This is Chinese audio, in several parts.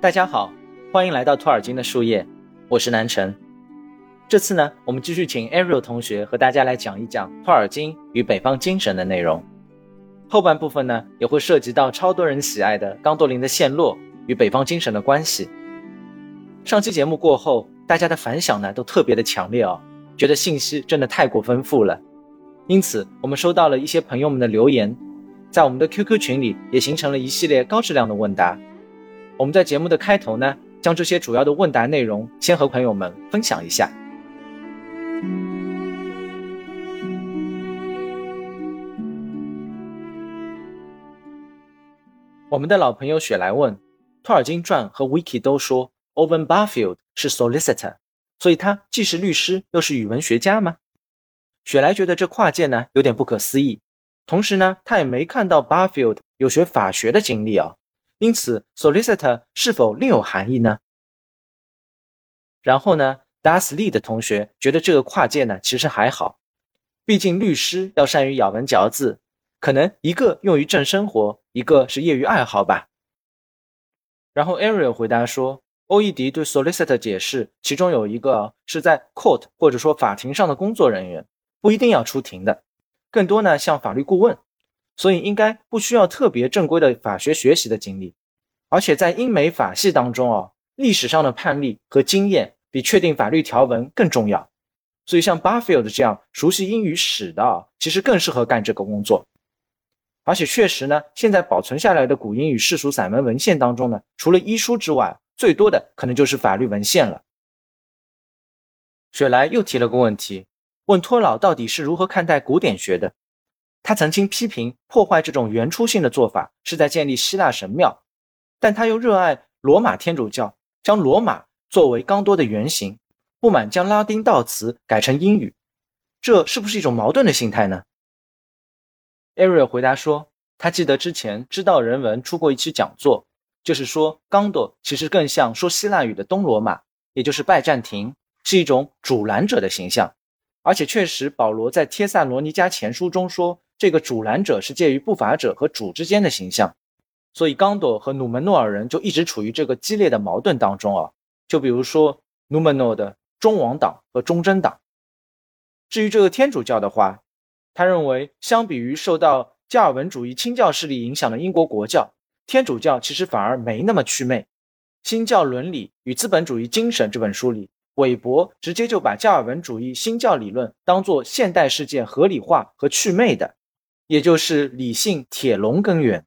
大家好，欢迎来到托尔金的树叶，我是南辰。这次呢，我们继续请 Ariel 同学和大家来讲一讲托尔金与北方精神的内容。后半部分呢，也会涉及到超多人喜爱的冈多林的陷落与北方精神的关系。上期节目过后，大家的反响呢都特别的强烈哦，觉得信息真的太过丰富了。因此，我们收到了一些朋友们的留言，在我们的 QQ 群里也形成了一系列高质量的问答。我们在节目的开头呢，将这些主要的问答内容先和朋友们分享一下。我们的老朋友雪莱问，《托尔金传》和 Wiki 都说 Owen Barfield 是 solicitor，所以他既是律师又是语文学家吗？雪莱觉得这跨界呢有点不可思议，同时呢他也没看到 Barfield 有学法学的经历啊，因此 solicitor 是否另有含义呢？然后呢 d a s l e 的同学觉得这个跨界呢其实还好，毕竟律师要善于咬文嚼字。可能一个用于正生活，一个是业余爱好吧。然后 Ariel 回答说，欧伊迪对 solicitor 解释，其中有一个是在 court 或者说法庭上的工作人员，不一定要出庭的，更多呢像法律顾问，所以应该不需要特别正规的法学学习的经历。而且在英美法系当中哦，历史上的判例和经验比确定法律条文更重要。所以像 Barfield 这样熟悉英语史的，其实更适合干这个工作。而且确实呢，现在保存下来的古英语世俗散文文献当中呢，除了医书之外，最多的可能就是法律文献了。雪莱又提了个问题，问托老到底是如何看待古典学的？他曾经批评破坏这种原初性的做法是在建立希腊神庙，但他又热爱罗马天主教，将罗马作为刚多的原型，不满将拉丁悼词改成英语，这是不是一种矛盾的心态呢？Ariel 回答说：“他记得之前知道人文出过一期讲座，就是说刚多其实更像说希腊语的东罗马，也就是拜占庭，是一种主拦者的形象。而且确实，保罗在帖萨罗尼迦前书中说，这个主拦者是介于不法者和主之间的形象。所以刚朵和努门诺尔人就一直处于这个激烈的矛盾当中啊。就比如说努门诺的忠王党和忠贞党。至于这个天主教的话。”他认为，相比于受到加尔文主义清教势力影响的英国国教，天主教其实反而没那么祛魅。《新教伦理与资本主义精神》这本书里，韦伯直接就把加尔文主义新教理论当作现代世界合理化和祛魅的，也就是理性铁笼根源。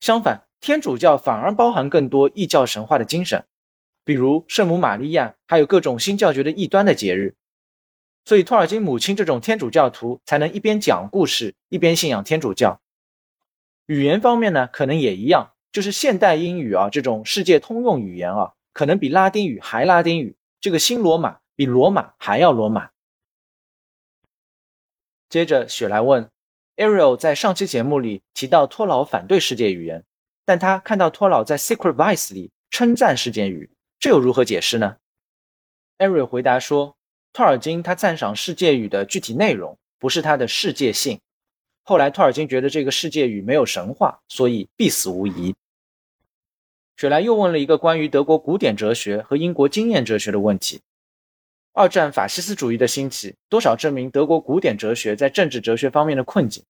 相反，天主教反而包含更多异教神话的精神，比如圣母玛利亚，还有各种新教觉的异端的节日。所以，托尔金母亲这种天主教徒才能一边讲故事一边信仰天主教。语言方面呢，可能也一样，就是现代英语啊这种世界通用语言啊，可能比拉丁语还拉丁语，这个新罗马比罗马还要罗马。接着，雪莱问，Ariel 在上期节目里提到托老反对世界语言，但他看到托老在 Secret Vice 里称赞世界语，这又如何解释呢？Ariel 回答说。托尔金他赞赏世界语的具体内容，不是它的世界性。后来托尔金觉得这个世界语没有神话，所以必死无疑。雪莱又问了一个关于德国古典哲学和英国经验哲学的问题：二战法西斯主义的兴起，多少证明德国古典哲学在政治哲学方面的困境。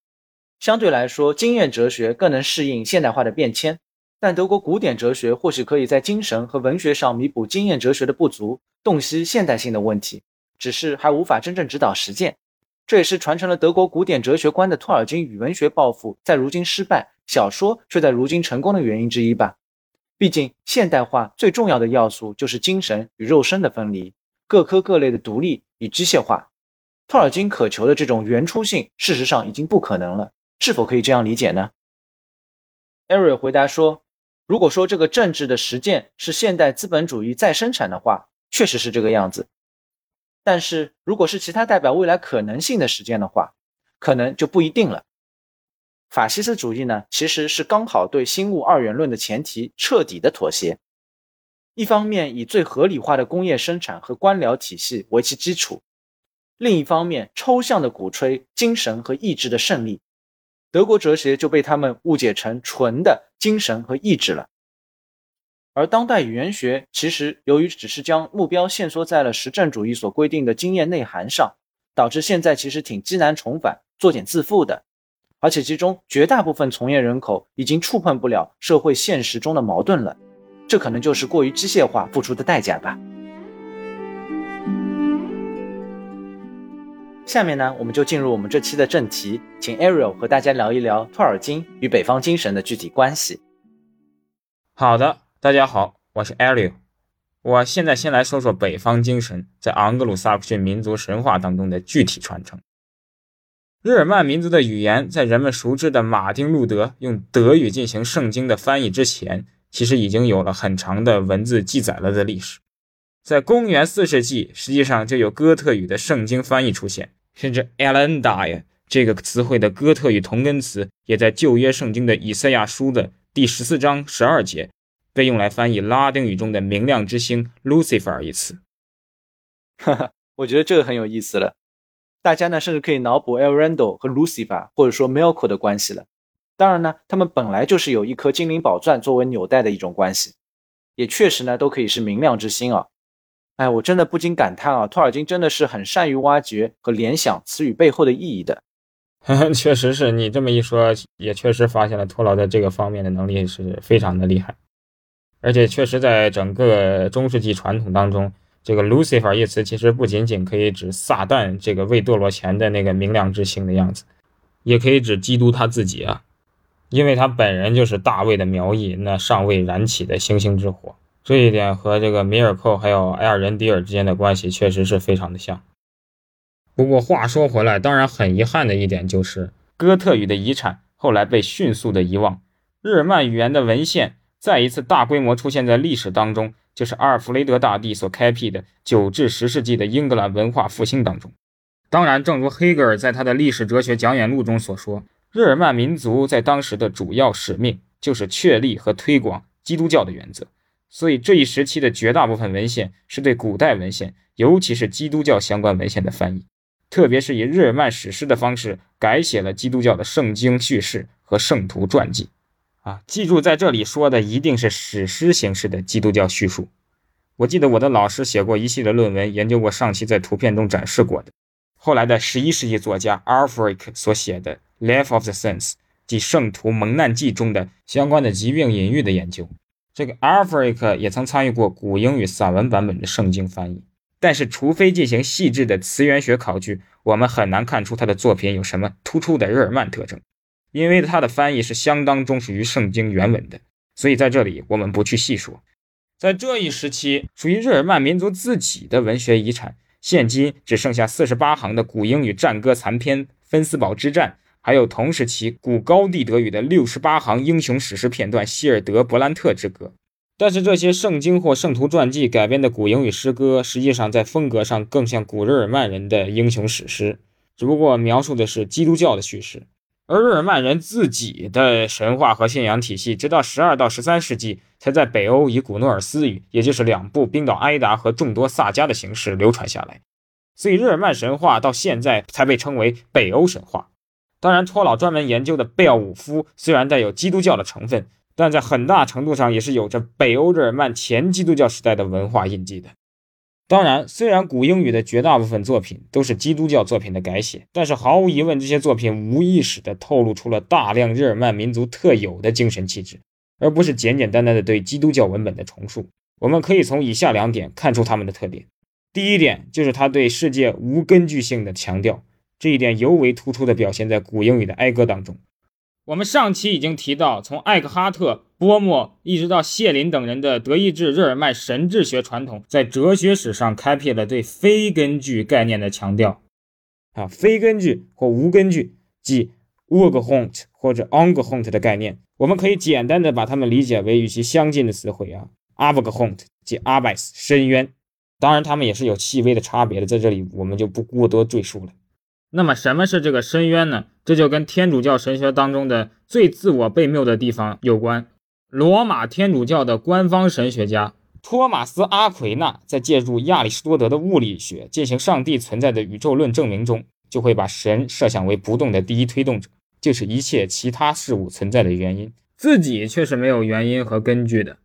相对来说，经验哲学更能适应现代化的变迁，但德国古典哲学或许可以在精神和文学上弥补经验哲学的不足，洞悉现代性的问题。只是还无法真正指导实践，这也是传承了德国古典哲学观的托尔金语文学抱负在如今失败，小说却在如今成功的原因之一吧。毕竟现代化最重要的要素就是精神与肉身的分离，各科各类的独立与机械化。托尔金渴求的这种原初性，事实上已经不可能了。是否可以这样理解呢艾瑞回答说：“如果说这个政治的实践是现代资本主义再生产的话，确实是这个样子。”但是，如果是其他代表未来可能性的实践的话，可能就不一定了。法西斯主义呢，其实是刚好对新物二元论的前提彻底的妥协。一方面以最合理化的工业生产和官僚体系为其基础，另一方面抽象的鼓吹精神和意志的胜利。德国哲学就被他们误解成纯的精神和意志了。而当代语言学其实由于只是将目标限缩在了实证主义所规定的经验内涵上，导致现在其实挺积难重返、作茧自缚的。而且其中绝大部分从业人口已经触碰不了社会现实中的矛盾了，这可能就是过于机械化付出的代价吧。下面呢，我们就进入我们这期的正题，请 Ariel 和大家聊一聊托尔金与北方精神的具体关系。好的，大家好，我是 Ariel。我现在先来说说北方精神在昂格鲁萨克逊民族神话当中的具体传承。日耳曼民族的语言在人们熟知的马丁·路德用德语进行圣经的翻译之前，其实已经有了很长的文字记载了的历史。在公元四世纪，实际上就有哥特语的圣经翻译出现。甚至 “Elendai” 这个词汇的哥特语同根词，也在旧约圣经的以赛亚书的第十四章十二节被用来翻译拉丁语中的“明亮之星 ”Lucifer 一词。哈哈，我觉得这个很有意思了。大家呢，甚至可以脑补 Elrond 和 Lucifer，或者说 Melkor 的关系了。当然呢，他们本来就是有一颗精灵宝钻作为纽带的一种关系，也确实呢，都可以是明亮之星啊。哎，我真的不禁感叹啊，托尔金真的是很善于挖掘和联想词语背后的意义的。确实是你这么一说，也确实发现了托劳在这个方面的能力是非常的厉害。而且，确实在整个中世纪传统当中，这个 Lucifer 一词其实不仅仅可以指撒旦这个未堕落前的那个明亮之星的样子，也可以指基督他自己啊，因为他本人就是大卫的苗裔，那尚未燃起的星星之火。这一点和这个米尔寇还有埃尔仁迪尔之间的关系确实是非常的像。不过话说回来，当然很遗憾的一点就是，哥特语的遗产后来被迅速的遗忘。日耳曼语言的文献再一次大规模出现在历史当中，就是阿尔弗雷德大帝所开辟的九至十世纪的英格兰文化复兴当中。当然，正如黑格尔在他的历史哲学讲演录中所说，日耳曼民族在当时的主要使命就是确立和推广基督教的原则。所以这一时期的绝大部分文献是对古代文献，尤其是基督教相关文献的翻译，特别是以日耳曼史诗的方式改写了基督教的圣经叙事和圣徒传记。啊，记住在这里说的一定是史诗形式的基督教叙述。我记得我的老师写过一系列论文，研究过上期在图片中展示过的，后来的十一世纪作家 Alfric 所写的《Life of the Saints》即圣徒蒙难记中的相关的疾病隐喻的研究。这个 Alfric 也曾参与过古英语散文版本的圣经翻译，但是除非进行细致的词源学考据，我们很难看出他的作品有什么突出的日耳曼特征，因为他的翻译是相当忠实于圣经原文的。所以在这里我们不去细说。在这一时期，属于日耳曼民族自己的文学遗产，现今只剩下四十八行的古英语战歌残篇《芬斯堡之战》。还有同时期古高地德语的六十八行英雄史诗片段《希尔德伯兰特之歌》，但是这些圣经或圣徒传记改编的古英语诗歌，实际上在风格上更像古日耳曼人的英雄史诗，只不过描述的是基督教的叙事，而日耳曼人自己的神话和信仰体系，直到十二到十三世纪才在北欧以古诺尔斯语，也就是两部冰岛埃达和众多萨迦的形式流传下来，所以日耳曼神话到现在才被称为北欧神话。当然，托老专门研究的贝奥武夫虽然带有基督教的成分，但在很大程度上也是有着北欧日耳曼前基督教时代的文化印记的。当然，虽然古英语的绝大部分作品都是基督教作品的改写，但是毫无疑问，这些作品无意识地透露出了大量日耳曼民族特有的精神气质，而不是简简单单的对基督教文本的重述。我们可以从以下两点看出他们的特点：第一点就是他对世界无根据性的强调。这一点尤为突出地表现在古英语的哀歌当中。我们上期已经提到，从艾克哈特、波莫一直到谢林等人的德意志日耳曼神智学传统，在哲学史上开辟了对非根据概念的强调。啊，非根据或无根据，即 o n t 或者 h o n t 的概念，我们可以简单的把它们理解为与其相近的词汇啊 a b g h u n t 即 abyss 深渊。当然，它们也是有细微的差别的，在这里我们就不过多赘述了。那么什么是这个深渊呢？这就跟天主教神学当中的最自我悖谬的地方有关。罗马天主教的官方神学家托马斯·阿奎那在借助亚里士多德的物理学进行上帝存在的宇宙论证明中，就会把神设想为不动的第一推动者，就是一切其他事物存在的原因，自己却是没有原因和根据的。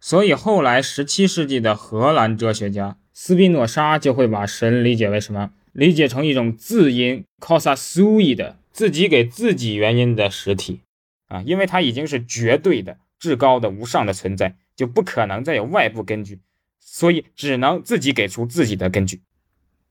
所以后来十七世纪的荷兰哲学家斯宾诺莎就会把神理解为什么？理解成一种自因 causa sui 的自己给自己原因的实体啊，因为它已经是绝对的、至高的、无上的存在，就不可能再有外部根据，所以只能自己给出自己的根据。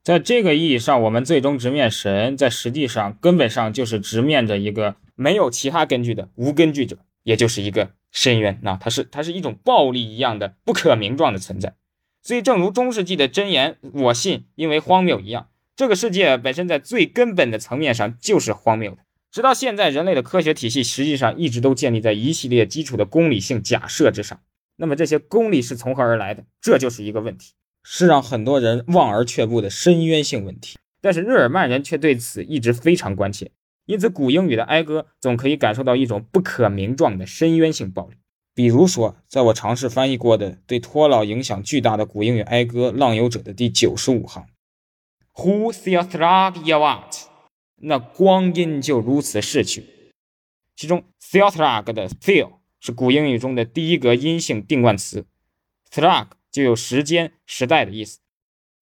在这个意义上，我们最终直面神，在实际上根本上就是直面着一个没有其他根据的无根据者，也就是一个深渊。那它是它是一种暴力一样的不可名状的存在。所以，正如中世纪的箴言“我信，因为荒谬”一样，这个世界本身在最根本的层面上就是荒谬的。直到现在，人类的科学体系实际上一直都建立在一系列基础的公理性假设之上。那么，这些公理是从何而来的？这就是一个问题。是让很多人望而却步的深渊性问题，但是日耳曼人却对此一直非常关切，因此古英语的哀歌总可以感受到一种不可名状的深渊性暴力。比如说，在我尝试翻译过的对托老影响巨大的古英语哀歌《浪游者》的第九十五行，Who theothrag yavat？那光阴就如此逝去。其中 theothrag 的 theo 是古英语中的第一个阴性定冠词，thrag。就有时间、时代的意思，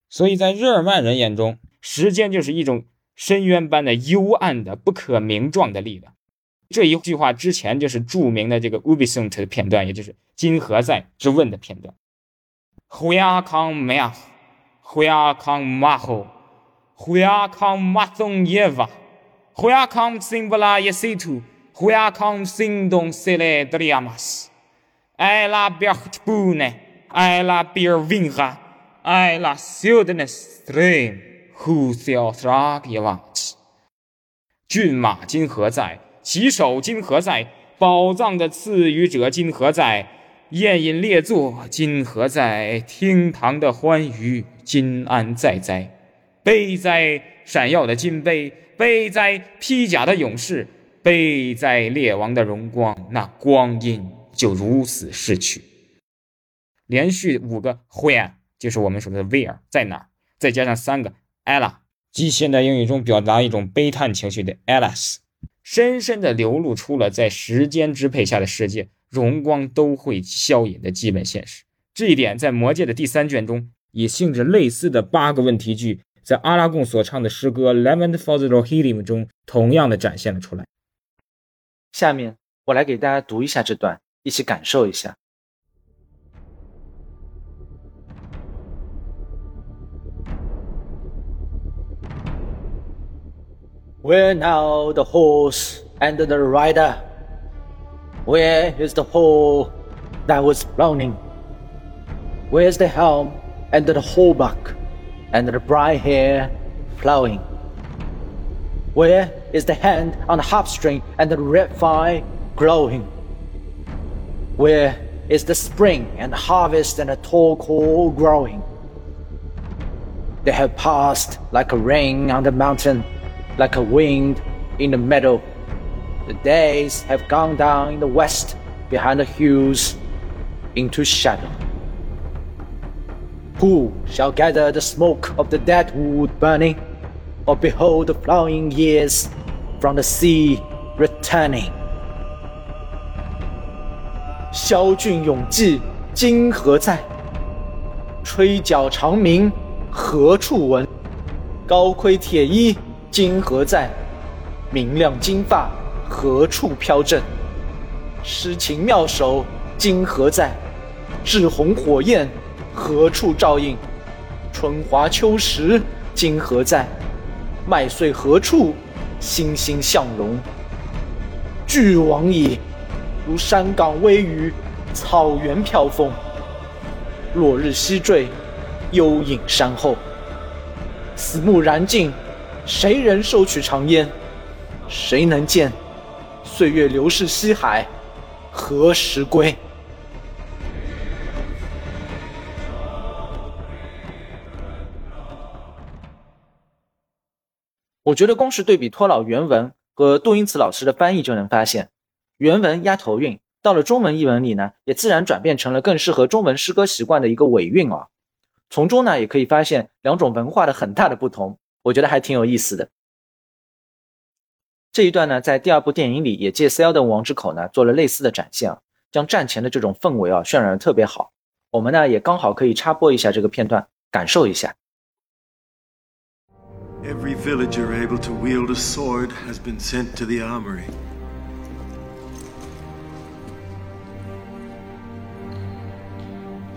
所以在日耳曼人眼中，时间就是一种深渊般的幽暗的、不可名状的力量。这一句话之前就是著名的这个 Ubisoft 的片段，也就是“今何在”之问的片段。Where come Mah？Where come maho？Come Mathon Yeva？Where come Simbala Yesitu？Where come sing don Sele Driamas？Ella Bertbune。I la beer vinga, I la sildness stream, who shall thrag ye want？骏马今何在？骑手今何在？宝藏的赐予者今何在？宴饮列坐今何在？厅堂的欢愉今安在哉？悲哉闪耀的金杯！悲哉披甲的勇士！悲哉列王的荣光！那光阴就如此逝去。连续五个 where 就是我们说的 where 在哪儿，再加上三个 ella，即现代英语中表达一种悲叹情绪的 alas，深深的流露出了在时间支配下的世界，荣光都会消隐的基本现实。这一点在《魔戒》的第三卷中，以性质类似的八个问题句，在阿拉贡所唱的诗歌《Lament for the Rohirrim》中，同样的展现了出来。下面我来给大家读一下这段，一起感受一下。Where now the horse and the rider? Where is the pole that was floating? Where's the helm and the hauberk And the bright hair flowing? Where is the hand on the harp string and the red fire glowing? Where is the spring and the harvest and the tall corn growing? They have passed like a rain on the mountain like a wind in the meadow. The days have gone down in the west behind the hills into shadow. Who shall gather the smoke of the dead wood burning, or behold the flowing years from the sea returning? 萧峻永济今何在？吹角长鸣何处闻？高盔铁衣今何在？明亮金发何处飘正？诗情妙手今何在？炙红火焰何处照应？春华秋实今何在？麦穗何处欣欣向荣？俱往矣，如山岗微雨，草原飘风。落日西坠，幽影山后，死木燃尽。谁人收取长烟？谁能见岁月流逝西海，何时归？我觉得公式对比托老原文和杜英慈老师的翻译，就能发现，原文押头韵，到了中文译文里呢，也自然转变成了更适合中文诗歌习惯的一个尾韵啊。从中呢，也可以发现两种文化的很大的不同。我觉得还挺有意思的。这一段呢，在第二部电影里也借 Seldon 王之口呢做了类似的展现啊。将战前的这种氛围啊渲染的特别好。我们呢也刚好可以插播一下这个片段，感受一下。Every villager able to wield a sword has been sent to the armory.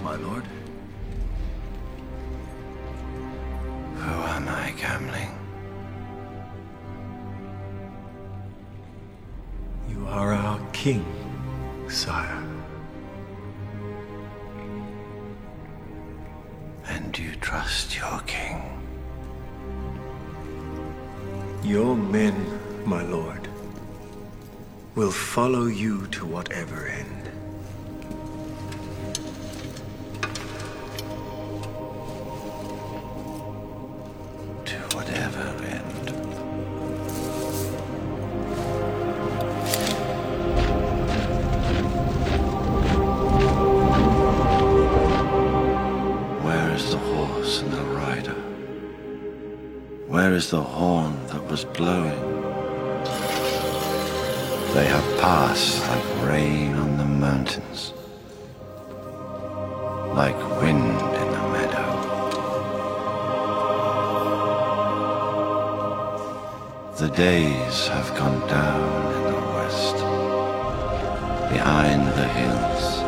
My lord? Who am I, Gamling? You are our king, sire. And you trust your king? Your men, my lord, will follow you to whatever end. To whatever end. Is the horn that was blowing? They have passed like rain on the mountains, like wind in the meadow. The days have gone down in the west, behind the hills,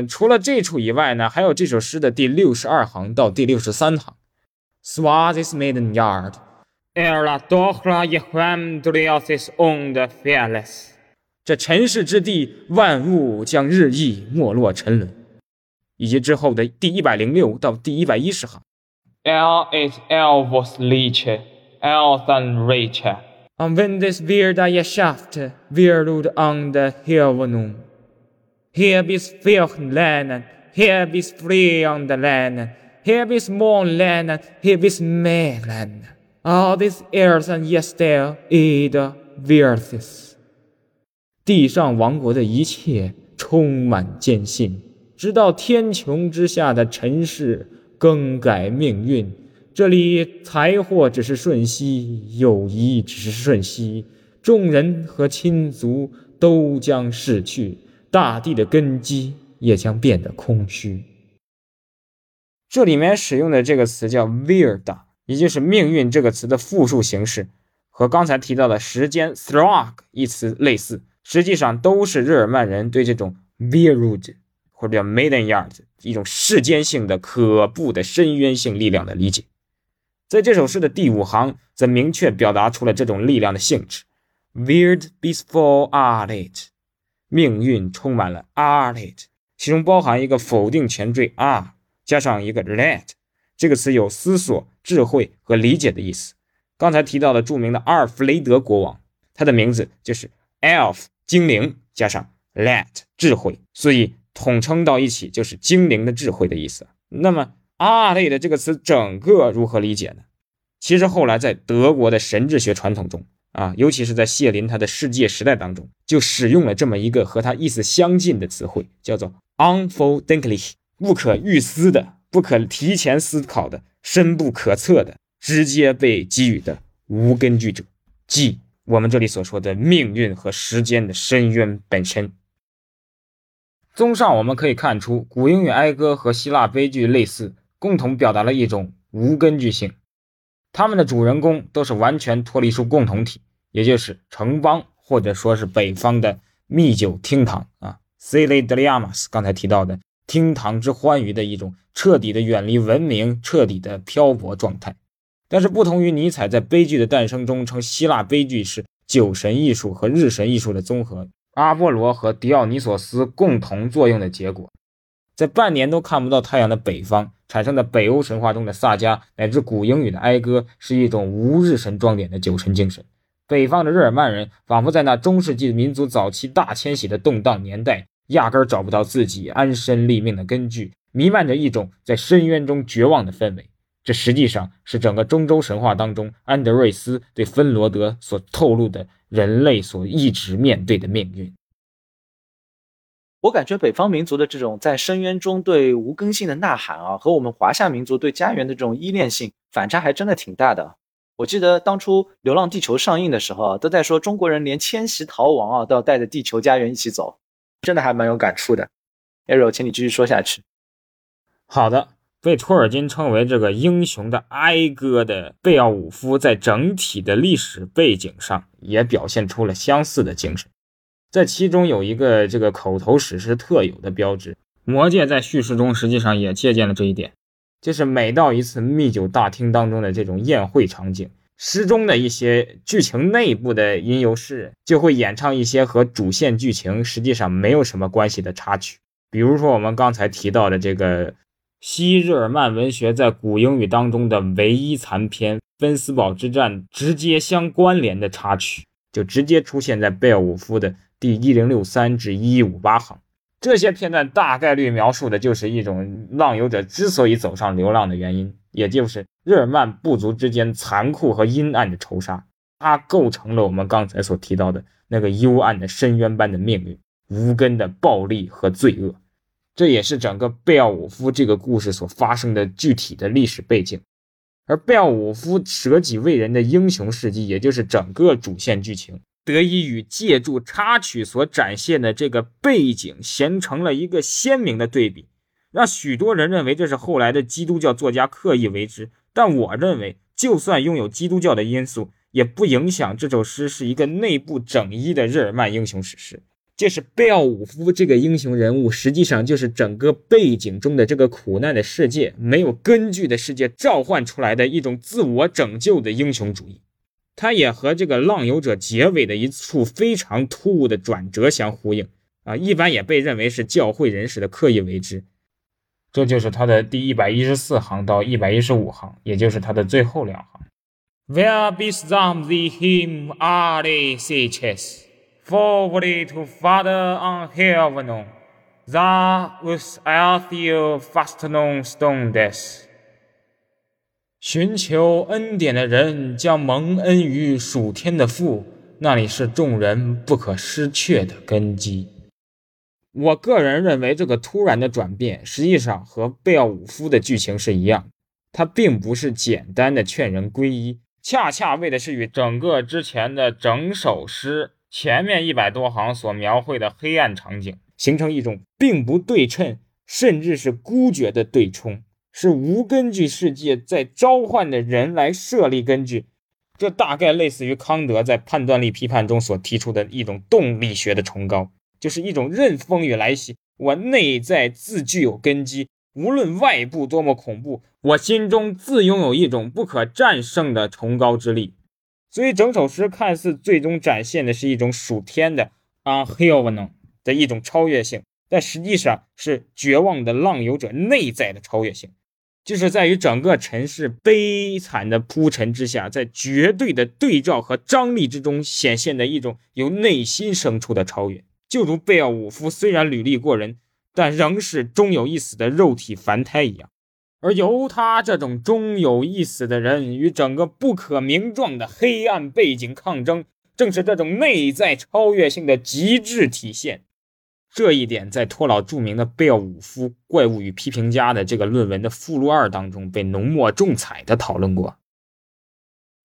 嗯，除了这处以外呢，还有这首诗的第六十二行到第六十三行。Swazis maiden yard, era dohra yehuam driasis on the fearless。这尘世之地，万物将日益没落沉沦。以及之后的第一百零六到第一百一十行。El is Elvos Liche, Elthan Rachel. Om vendes virda geschaft, virlud an der heavenum. Her bis fyrchen länen, her bis freande länen, her bis månlänen, her bis mälen. Adis ersen gester ida virthis. 地上王国的一切充满艰辛，直到天穹之下的尘世更改命运。这里财货只是瞬息，友谊只是瞬息，众人和亲族都将逝去，大地的根基也将变得空虚。这里面使用的这个词叫 “virda”，也就是“命运”这个词的复数形式，和刚才提到的“时间 ”“throg” 一词类似，实际上都是日耳曼人对这种 “virud” 或者叫 “maiden yard” 一种世间性的可怖的深渊性力量的理解。在这首诗的第五行，则明确表达出了这种力量的性质：“Weird before art，命运充满了 art，其中包含一个否定前缀 are，加上一个 let，这个词有思索、智慧和理解的意思。刚才提到的著名的阿尔弗雷德国王，他的名字就是 elf 精灵，加上 let 智慧，所以统称到一起就是精灵的智慧的意思。那么 “art” 的这个词整个如何理解呢？其实后来在德国的神智学传统中啊，尤其是在谢林他的世界时代当中，就使用了这么一个和他意思相近的词汇，叫做 “unfordenklich”，不可预思的、不可提前思考的、深不可测的、直接被给予的无根据者，即我们这里所说的命运和时间的深渊本身。综上，我们可以看出，古英语哀歌和希腊悲剧类似，共同表达了一种无根据性。他们的主人公都是完全脱离出共同体，也就是城邦或者说是北方的密酒厅堂啊 c e l e d e l i a m a s 刚才提到的厅堂之欢愉的一种彻底的远离文明、彻底的漂泊状态。但是，不同于尼采在悲剧的诞生中称希腊悲剧是酒神艺术和日神艺术的综合，阿波罗和狄奥尼索斯共同作用的结果，在半年都看不到太阳的北方产生的北欧神话中的萨迦乃至古英语的哀歌，是一种无日神装点的酒神精神。北方的日耳曼人仿佛在那中世纪民族早期大迁徙的动荡年代，压根儿找不到自己安身立命的根据，弥漫着一种在深渊中绝望的氛围。这实际上是整个中州神话当中安德瑞斯对芬罗德所透露的人类所一直面对的命运。我感觉北方民族的这种在深渊中对无根性的呐喊啊，和我们华夏民族对家园的这种依恋性反差还真的挺大的。我记得当初《流浪地球》上映的时候啊，都在说中国人连迁徙逃亡啊都要带着地球家园一起走，真的还蛮有感触的。Arrow，请你继续说下去。好的，被托尔金称为这个英雄的哀歌的贝奥武夫，在整体的历史背景上也表现出了相似的精神。在其中有一个这个口头史诗特有的标志，《魔戒》在叙事中实际上也借鉴了这一点，就是每到一次密酒大厅当中的这种宴会场景，诗中的一些剧情内部的吟游诗人就会演唱一些和主线剧情实际上没有什么关系的插曲，比如说我们刚才提到的这个西日耳曼文学在古英语当中的唯一残篇——芬斯堡之战直接相关联的插曲，就直接出现在贝尔伍夫的。第一零六三至一五八行，这些片段大概率描述的就是一种浪游者之所以走上流浪的原因，也就是日耳曼部族之间残酷和阴暗的仇杀，它构成了我们刚才所提到的那个幽暗的深渊般的命运，无根的暴力和罪恶。这也是整个贝奥武夫这个故事所发生的具体的历史背景，而贝奥武夫舍己为人的英雄事迹，也就是整个主线剧情。得以与借助插曲所展现的这个背景形成了一个鲜明的对比，让许多人认为这是后来的基督教作家刻意为之。但我认为，就算拥有基督教的因素，也不影响这首诗是一个内部整一的日耳曼英雄史诗。就是贝奥武夫这个英雄人物，实际上就是整个背景中的这个苦难的世界、没有根据的世界召唤出来的一种自我拯救的英雄主义。它也和这个《浪游者》结尾的一处非常突兀的转折相呼应啊，一般也被认为是教会人士的刻意为之。这就是他的第一百一十四行到一百一十五行，也就是他的最后两行。Where be some the him are they sages forward to Father on heaven, that was Althea fast known stone death. 寻求恩典的人将蒙恩于属天的父，那里是众人不可失却的根基。我个人认为，这个突然的转变实际上和贝奥武夫的剧情是一样，他并不是简单的劝人皈依，恰恰为的是与整个之前的整首诗前面一百多行所描绘的黑暗场景形成一种并不对称，甚至是孤绝的对冲。是无根据世界在召唤的人来设立根据，这大概类似于康德在判断力批判中所提出的一种动力学的崇高，就是一种任风雨来袭，我内在自具有根基，无论外部多么恐怖，我心中自拥有一种不可战胜的崇高之力。所以整首诗看似最终展现的是一种属天的 a h e a v e n 的一种超越性，但实际上是绝望的浪游者内在的超越性。就是在于整个尘世悲惨的铺陈之下，在绝对的对照和张力之中显现的一种由内心生出的超越，就如贝奥武夫虽然履历过人，但仍是终有一死的肉体凡胎一样。而由他这种终有一死的人与整个不可名状的黑暗背景抗争，正是这种内在超越性的极致体现。这一点在托老著名的贝奥武夫《怪物与批评家》的这个论文的附录二当中被浓墨重彩的讨论过。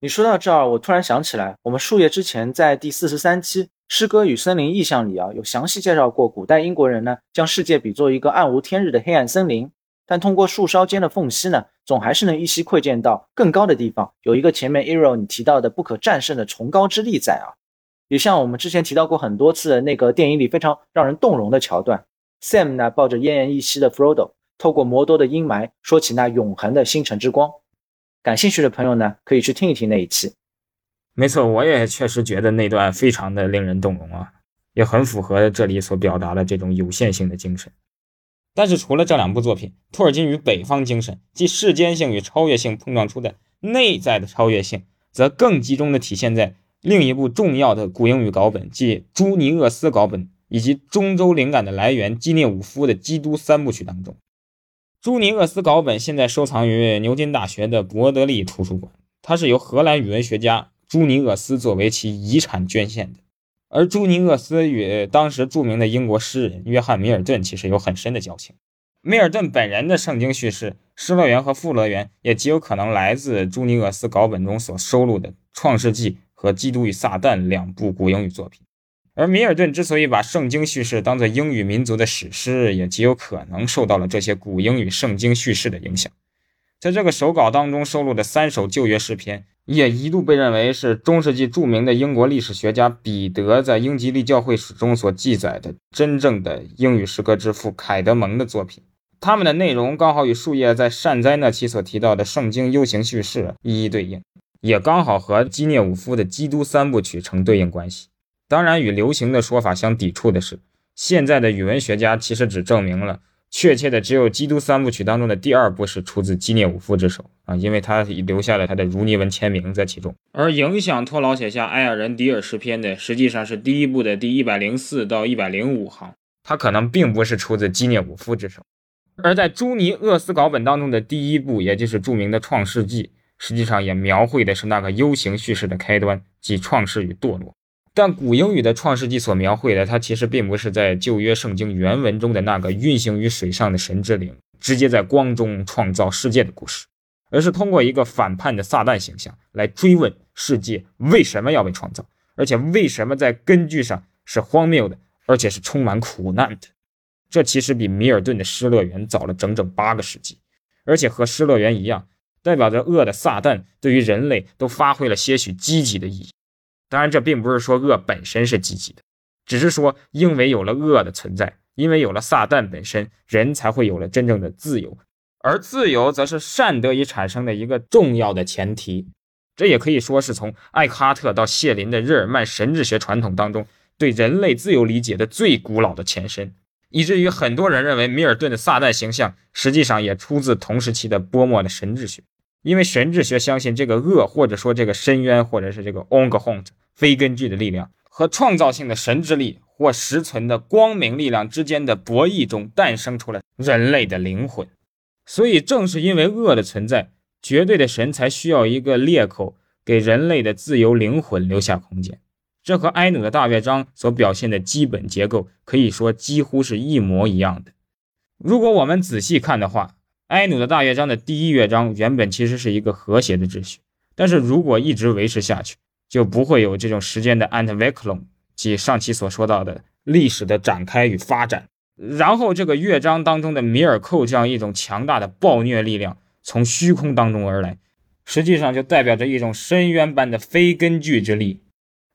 你说到这儿，我突然想起来，我们数月之前在第四十三期《诗歌与森林意象》里啊，有详细介绍过古代英国人呢，将世界比作一个暗无天日的黑暗森林，但通过树梢间的缝隙呢，总还是能依稀窥见到更高的地方有一个前面 Ero 你提到的不可战胜的崇高之力在啊。也像我们之前提到过很多次的那个电影里非常让人动容的桥段，Sam 呢抱着奄奄一息的 Frodo，透过魔多的阴霾说起那永恒的星辰之光。感兴趣的朋友呢，可以去听一听那一期。没错，我也确实觉得那段非常的令人动容啊，也很符合这里所表达的这种有限性的精神。但是除了这两部作品，托尔金与北方精神，即世间性与超越性碰撞出的内在的超越性，则更集中的体现在。另一部重要的古英语稿本，即朱尼厄斯稿本，以及中州灵感的来源基涅武夫的《基督三部曲》当中，朱尼厄斯稿本现在收藏于牛津大学的伯德利图书馆，它是由荷兰语文学家朱尼厄斯作为其遗产捐献的。而朱尼厄斯与当时著名的英国诗人约翰·米尔顿其实有很深的交情。米尔顿本人的圣经叙事《失乐园》和《富乐园》也极有可能来自朱尼厄斯稿本中所收录的《创世纪》和《基督与撒旦》两部古英语作品。而米尔顿之所以把圣经叙事当作英语民族的史诗，也极有可能受到了这些古英语圣经叙事的影响。在这个手稿当中收录的三首旧约诗篇，也一度被认为是中世纪著名的英国历史学家彼得在英吉利教会史中所记载的真正的英语诗歌之父凯德蒙的作品。他们的内容刚好与树叶在善哉那期所提到的圣经 U 型叙事一一对应，也刚好和基涅武夫的基督三部曲成对应关系。当然，与流行的说法相抵触的是，现在的语文学家其实只证明了确切的只有《基督三部曲》当中的第二部是出自基涅武夫之手啊，因为他留下了他的如尼文签名在其中。而影响托老写下《埃尔人迪尔诗篇》的，实际上是第一部的第一百零四到一百零五行，他可能并不是出自基涅武夫之手。而在朱尼厄斯稿本当中的第一部，也就是著名的《创世纪》，实际上也描绘的是那个 U 型叙事的开端，即创世与堕落。但古英语的《创世纪》所描绘的，它其实并不是在旧约圣经原文中的那个运行于水上的神之灵，直接在光中创造世界的故事，而是通过一个反叛的撒旦形象来追问世界为什么要被创造，而且为什么在根据上是荒谬的，而且是充满苦难的。这其实比米尔顿的《失乐园》早了整整八个世纪，而且和《失乐园》一样，代表着恶的撒旦对于人类都发挥了些许积极的意义。当然，这并不是说恶本身是积极的，只是说因为有了恶的存在，因为有了撒旦本身，人才会有了真正的自由，而自由则是善得以产生的一个重要的前提。这也可以说是从艾克哈特到谢林的日耳曼神智学传统当中对人类自由理解的最古老的前身，以至于很多人认为米尔顿的撒旦形象实际上也出自同时期的波莫的神智学。因为神智学相信这个恶，或者说这个深渊，或者是这个 ongehont 非根据的力量和创造性的神之力或实存的光明力量之间的博弈中诞生出了人类的灵魂。所以，正是因为恶的存在，绝对的神才需要一个裂口，给人类的自由灵魂留下空间。这和埃努的大乐章所表现的基本结构可以说几乎是一模一样的。如果我们仔细看的话，埃努的大乐章的第一乐章原本其实是一个和谐的秩序，但是如果一直维持下去，就不会有这种时间的 anteveclon，即上期所说到的历史的展开与发展。然后这个乐章当中的米尔寇这样一种强大的暴虐力量从虚空当中而来，实际上就代表着一种深渊般的非根据之力。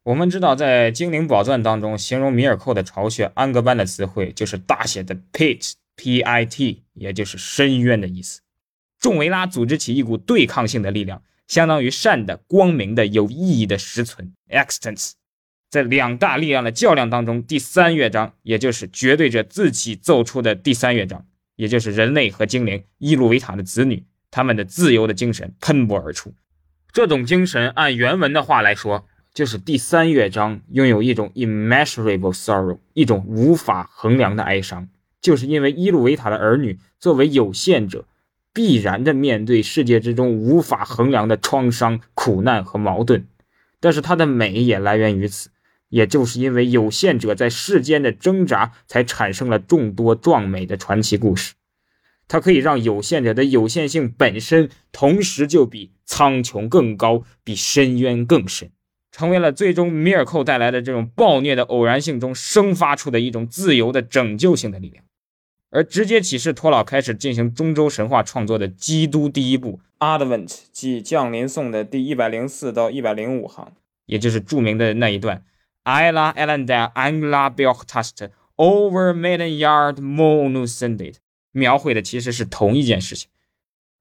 我们知道，在精灵宝钻当中，形容米尔寇的巢穴安格班的词汇就是大写的 pit。P.I.T. 也就是深渊的意思。众维拉组织起一股对抗性的力量，相当于善的、光明的、有意义的实存 （existence）。在两大力量的较量当中，第三乐章，也就是绝对者自己奏出的第三乐章，也就是人类和精灵伊路维塔的子女他们的自由的精神喷薄而出。这种精神按原文的话来说，就是第三乐章拥有一种 immeasurable sorrow，一种无法衡量的哀伤。就是因为伊路维塔的儿女作为有限者，必然的面对世界之中无法衡量的创伤、苦难和矛盾，但是它的美也来源于此，也就是因为有限者在世间的挣扎，才产生了众多壮美的传奇故事。它可以让有限者的有限性本身，同时就比苍穹更高，比深渊更深。成为了最终米尔寇带来的这种暴虐的偶然性中生发出的一种自由的拯救性的力量。而直接启示托老开始进行中州神话创作的《基督》第一部《Advent》，即降临颂的第一百零四到一百零五行，也就是著名的那一段：“Ila Elanda Angla Beochtast Over Maiden Yard Monusended”，描绘的其实是同一件事情。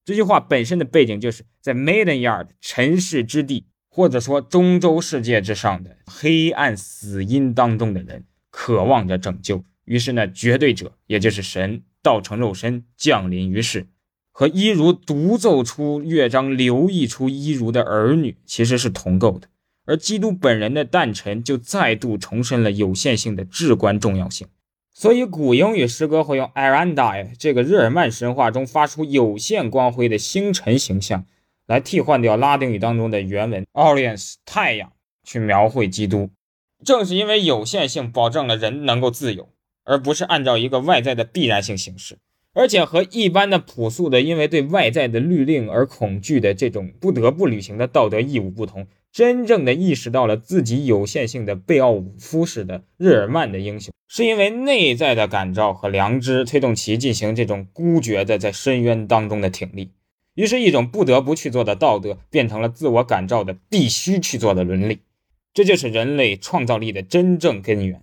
这句话本身的背景就是在 Maiden Yard 尘世之地，或者说中州世界之上的黑暗死因当中的人，渴望着拯救。于是呢，绝对者，也就是神，道成肉身降临于世，和伊如独奏出乐章、流溢出伊如的儿女，其实是同构的。而基督本人的诞辰，就再度重申了有限性的至关重要性。所以古英语诗歌会用 Aranda 这个日耳曼神话中发出有限光辉的星辰形象，来替换掉拉丁语当中的原文 Oriens 太阳，去描绘基督。正是因为有限性，保证了人能够自由，而不是按照一个外在的必然性行事。而且和一般的朴素的因为对外在的律令而恐惧的这种不得不履行的道德义务不同，真正的意识到了自己有限性的贝奥武夫式的日耳曼的英雄，是因为内在的感召和良知推动其进行这种孤绝的在深渊当中的挺立，于是，一种不得不去做的道德变成了自我感召的必须去做的伦理，这就是人类创造力的真正根源。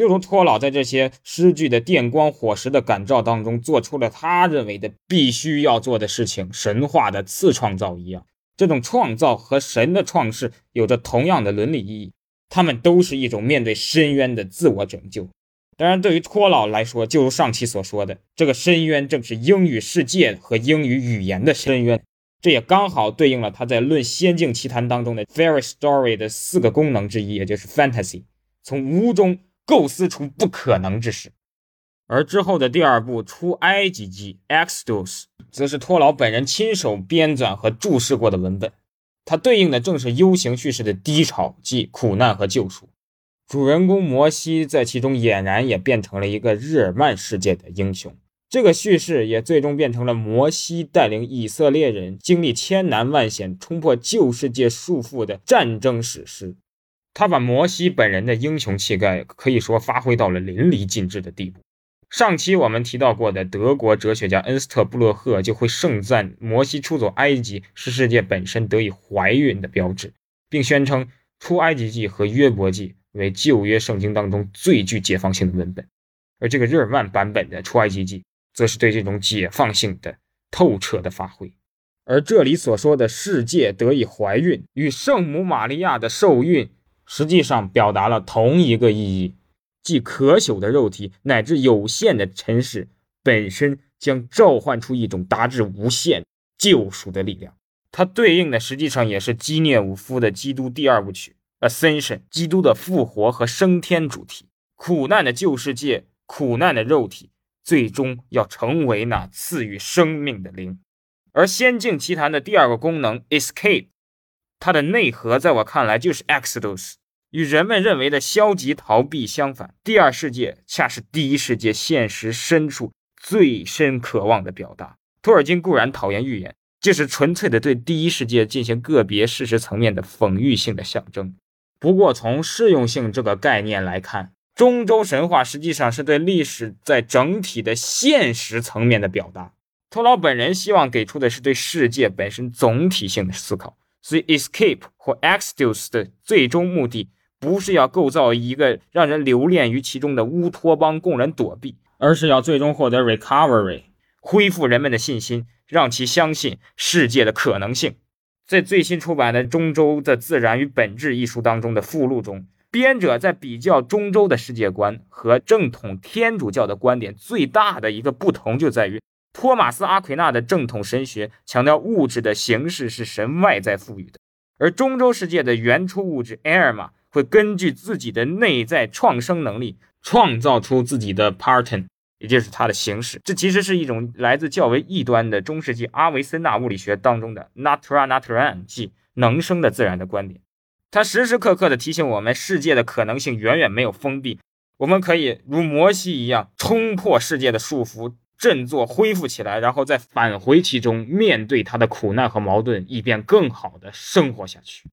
就如托老在这些诗句的电光火石的感召当中，做出了他认为的必须要做的事情——神话的次创造一样。这种创造和神的创世有着同样的伦理意义，他们都是一种面对深渊的自我拯救。当然，对于托老来说，就如上期所说的，这个深渊正是英语世界和英语语言的深渊。这也刚好对应了他在《论仙境奇谈》当中的 “fairy story” 的四个功能之一，也就是 fantasy，从无中。构思出不可能之事，而之后的第二部《出埃及记》（Exodus） 则是托老本人亲手编纂和注释过的文本，它对应的正是 U 型叙事的低潮，即苦难和救赎。主人公摩西在其中俨然也变成了一个日耳曼世界的英雄，这个叙事也最终变成了摩西带领以色列人经历千难万险，冲破旧世界束缚的战争史诗。他把摩西本人的英雄气概可以说发挥到了淋漓尽致的地步。上期我们提到过的德国哲学家恩斯特·布洛赫就会盛赞摩西出走埃及是世界本身得以怀孕的标志，并宣称《出埃及记》和《约伯记》为旧约圣经当中最具解放性的文本。而这个日耳曼版本的《出埃及记》则是对这种解放性的透彻的发挥。而这里所说的世界得以怀孕，与圣母玛利亚的受孕。实际上表达了同一个意义，即可朽的肉体乃至有限的尘世本身将召唤出一种达至无限救赎的力量。它对应的实际上也是基涅武夫的《基督》第二部曲《Ascension》，基督的复活和升天主题。苦难的旧世界，苦难的肉体，最终要成为那赐予生命的灵。而《仙境奇谭》的第二个功能 Escape，它的内核在我看来就是 Exodus。与人们认为的消极逃避相反，第二世界恰是第一世界现实深处最深渴望的表达。托尔金固然讨厌预言，这是纯粹的对第一世界进行个别事实层面的讽喻性的象征。不过，从适用性这个概念来看，中州神话实际上是对历史在整体的现实层面的表达。托老本人希望给出的是对世界本身总体性的思考，所以 escape 或 exodus 的最终目的。不是要构造一个让人留恋于其中的乌托邦供人躲避，而是要最终获得 recovery，恢复人们的信心，让其相信世界的可能性。在最新出版的《中州的自然与本质》一书当中的附录中，编者在比较中州的世界观和正统天主教的观点最大的一个不同，就在于托马斯·阿奎那的正统神学强调物质的形式是神外在赋予的，而中州世界的原初物质埃尔玛。会根据自己的内在创生能力，创造出自己的 pattern，也就是它的形式。这其实是一种来自较为异端的中世纪阿维森纳物理学当中的 natura naturam，即能生的自然的观点。它时时刻刻的提醒我们，世界的可能性远远没有封闭，我们可以如摩西一样冲破世界的束缚，振作恢复起来，然后再返回其中，面对它的苦难和矛盾，以便更好的生活下去。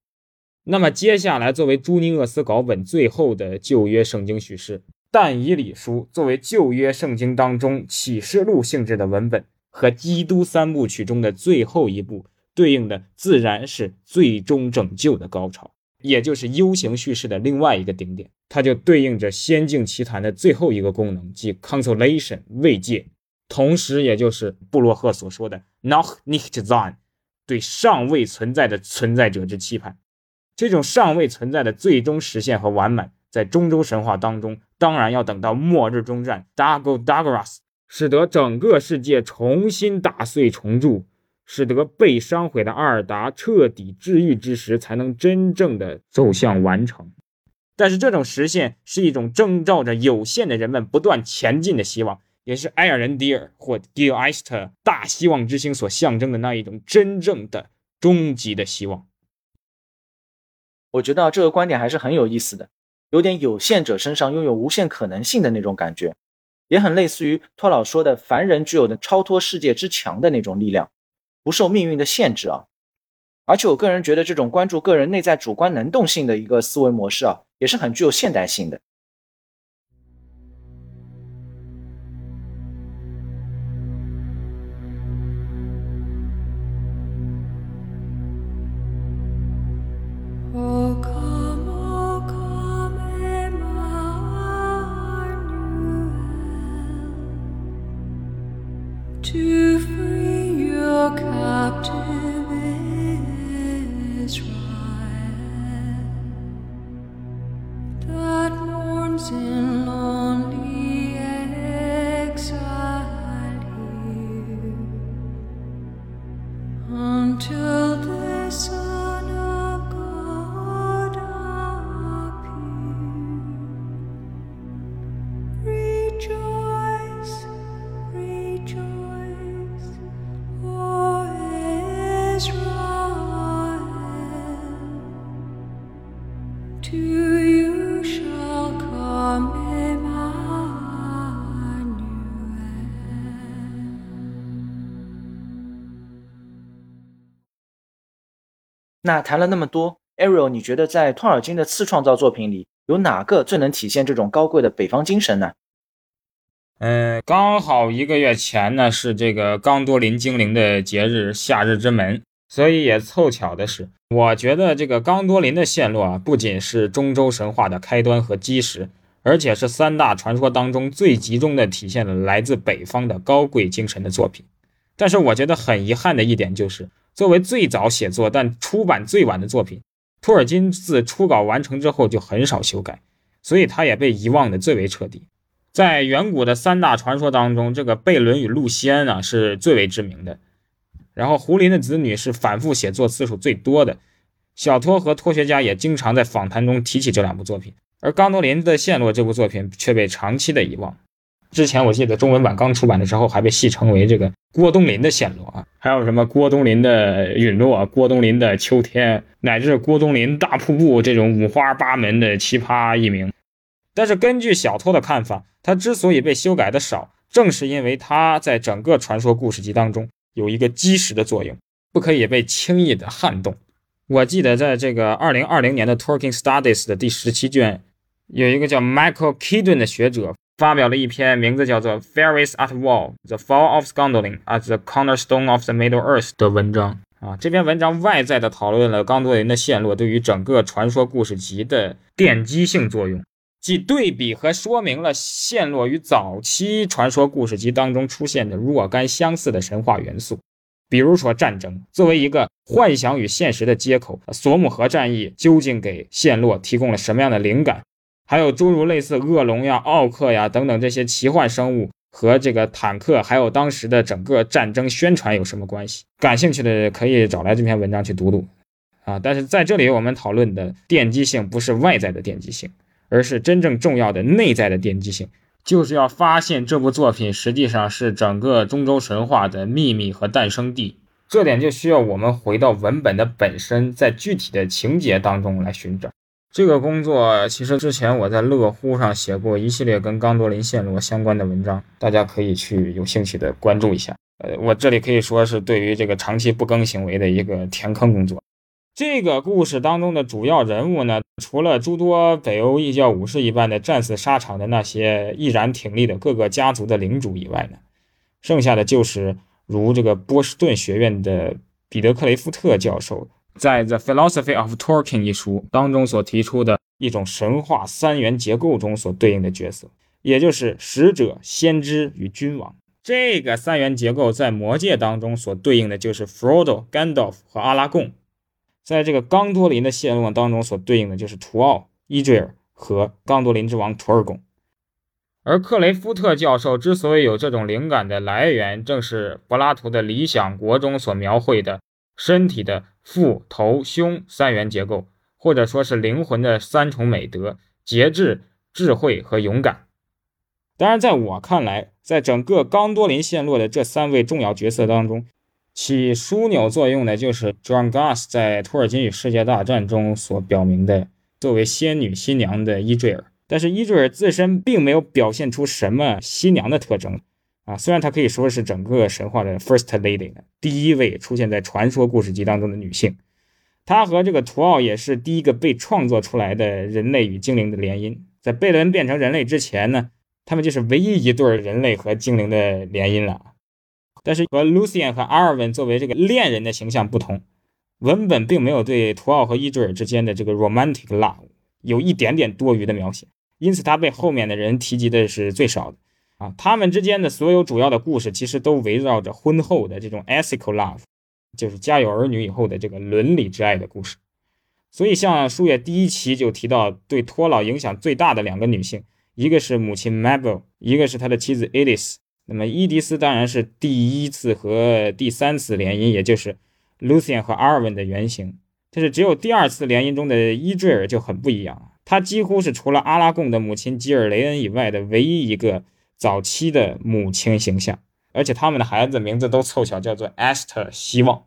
那么接下来，作为朱尼厄斯稿本最后的旧约圣经叙事，但以理书作为旧约圣经当中启示录性质的文本，和基督三部曲中的最后一部对应的，自然是最终拯救的高潮，也就是 U 型叙事的另外一个顶点。它就对应着仙境奇谭的最后一个功能，即 consolation 慰藉，同时也就是布洛赫所说的 noch nicht sein，对尚未存在的存在者之期盼。这种尚未存在的最终实现和完满，在中州神话当中，当然要等到末日终战 Dago Dagras，使得整个世界重新打碎重铸，使得被伤毁的阿尔达彻底治愈之时，才能真正的走向完成。但是这种实现是一种征兆着有限的人们不断前进的希望，也是埃尔人迪尔或迪尔埃斯特大希望之星所象征的那一种真正的终极的希望。我觉得这个观点还是很有意思的，有点有限者身上拥有无限可能性的那种感觉，也很类似于托老说的凡人具有的超脱世界之强的那种力量，不受命运的限制啊。而且我个人觉得，这种关注个人内在主观能动性的一个思维模式啊，也是很具有现代性的。那谈了那么多，Ariel，你觉得在托尔金的次创造作品里，有哪个最能体现这种高贵的北方精神呢？嗯，刚好一个月前呢是这个冈多林精灵的节日——夏日之门，所以也凑巧的是，我觉得这个冈多林的陷落啊，不仅是中州神话的开端和基石，而且是三大传说当中最集中的体现了来自北方的高贵精神的作品。但是我觉得很遗憾的一点就是。作为最早写作但出版最晚的作品，托尔金自初稿完成之后就很少修改，所以他也被遗忘的最为彻底。在远古的三大传说当中，这个贝伦与露西安啊是最为知名的。然后胡林的子女是反复写作次数最多的，小托和托学家也经常在访谈中提起这两部作品，而冈多林的陷落这部作品却被长期的遗忘。之前我记得中文版刚出版的时候，还被戏称为这个郭冬临的陷落啊，还有什么郭冬临的陨落、郭冬临的秋天，乃至郭冬临大瀑布这种五花八门的奇葩译名。但是根据小托的看法，他之所以被修改的少，正是因为他在整个传说故事集当中有一个基石的作用，不可以被轻易的撼动。我记得在这个二零二零年的 Talking Studies 的第十七卷，有一个叫 Michael Keaton 的学者。发表了一篇名字叫做《Fairies at War: The Fall of Gondolin as the Cornerstone of the Middle Earth》的文章啊。这篇文章外在的讨论了冈多林的陷落对于整个传说故事集的奠基性作用，即对比和说明了陷落与早期传说故事集当中出现的若干相似的神话元素，比如说战争作为一个幻想与现实的接口，索姆河战役究竟给陷落提供了什么样的灵感？还有诸如类似恶龙呀、奥克呀等等这些奇幻生物和这个坦克，还有当时的整个战争宣传有什么关系？感兴趣的可以找来这篇文章去读读啊。但是在这里我们讨论的奠基性不是外在的奠基性，而是真正重要的内在的奠基性，就是要发现这部作品实际上是整个中州神话的秘密和诞生地。这点就需要我们回到文本的本身，在具体的情节当中来寻找。这个工作其实之前我在乐乎上写过一系列跟冈多林陷落相关的文章，大家可以去有兴趣的关注一下。呃，我这里可以说是对于这个长期不更行为的一个填坑工作。这个故事当中的主要人物呢，除了诸多北欧异教武士一般的战死沙场的那些毅然挺立的各个家族的领主以外呢，剩下的就是如这个波士顿学院的彼得克雷夫特教授。在《The Philosophy of Talking》一书当中所提出的一种神话三元结构中所对应的角色，也就是使者、先知与君王。这个三元结构在魔界当中所对应的就是 Frodo、Gandalf 和阿拉贡，在这个冈多林的陷落当中所对应的就是图奥、伊坠尔和冈多林之王图尔贡。而克雷夫特教授之所以有这种灵感的来源，正是柏拉图的理想国中所描绘的身体的。腹、头、胸三元结构或者说是灵魂的三重美德：节制、智慧和勇敢。当然，在我看来，在整个冈多林陷落的这三位重要角色当中，起枢纽作用的就是 John Gas 在《托尔金与世界大战》中所表明的作为仙女新娘的伊坠尔。但是伊坠尔自身并没有表现出什么新娘的特征啊，虽然她可以说是整个神话的 First Lady 第一位出现在传说故事集当中的女性。她和这个图奥也是第一个被创作出来的人类与精灵的联姻。在贝伦变成人类之前呢，他们就是唯一一对人类和精灵的联姻了。但是和 Lucian 和阿尔文作为这个恋人的形象不同，文本并没有对图奥和伊坠尔之间的这个 romantic love 有一点点多余的描写。因此，他被后面的人提及的是最少的啊。他们之间的所有主要的故事，其实都围绕着婚后的这种 ethical love，就是家有儿女以后的这个伦理之爱的故事。所以，像书页第一期就提到，对托老影响最大的两个女性，一个是母亲 Mabel，一个是他的妻子 Edith。那么，伊迪丝当然是第一次和第三次联姻，也就是 Lucian 和 Arwen 的原型。但是，只有第二次联姻中的伊坠尔就很不一样了。她几乎是除了阿拉贡的母亲吉尔雷恩以外的唯一一个早期的母亲形象，而且他们的孩子名字都凑巧叫做 Esther 希望！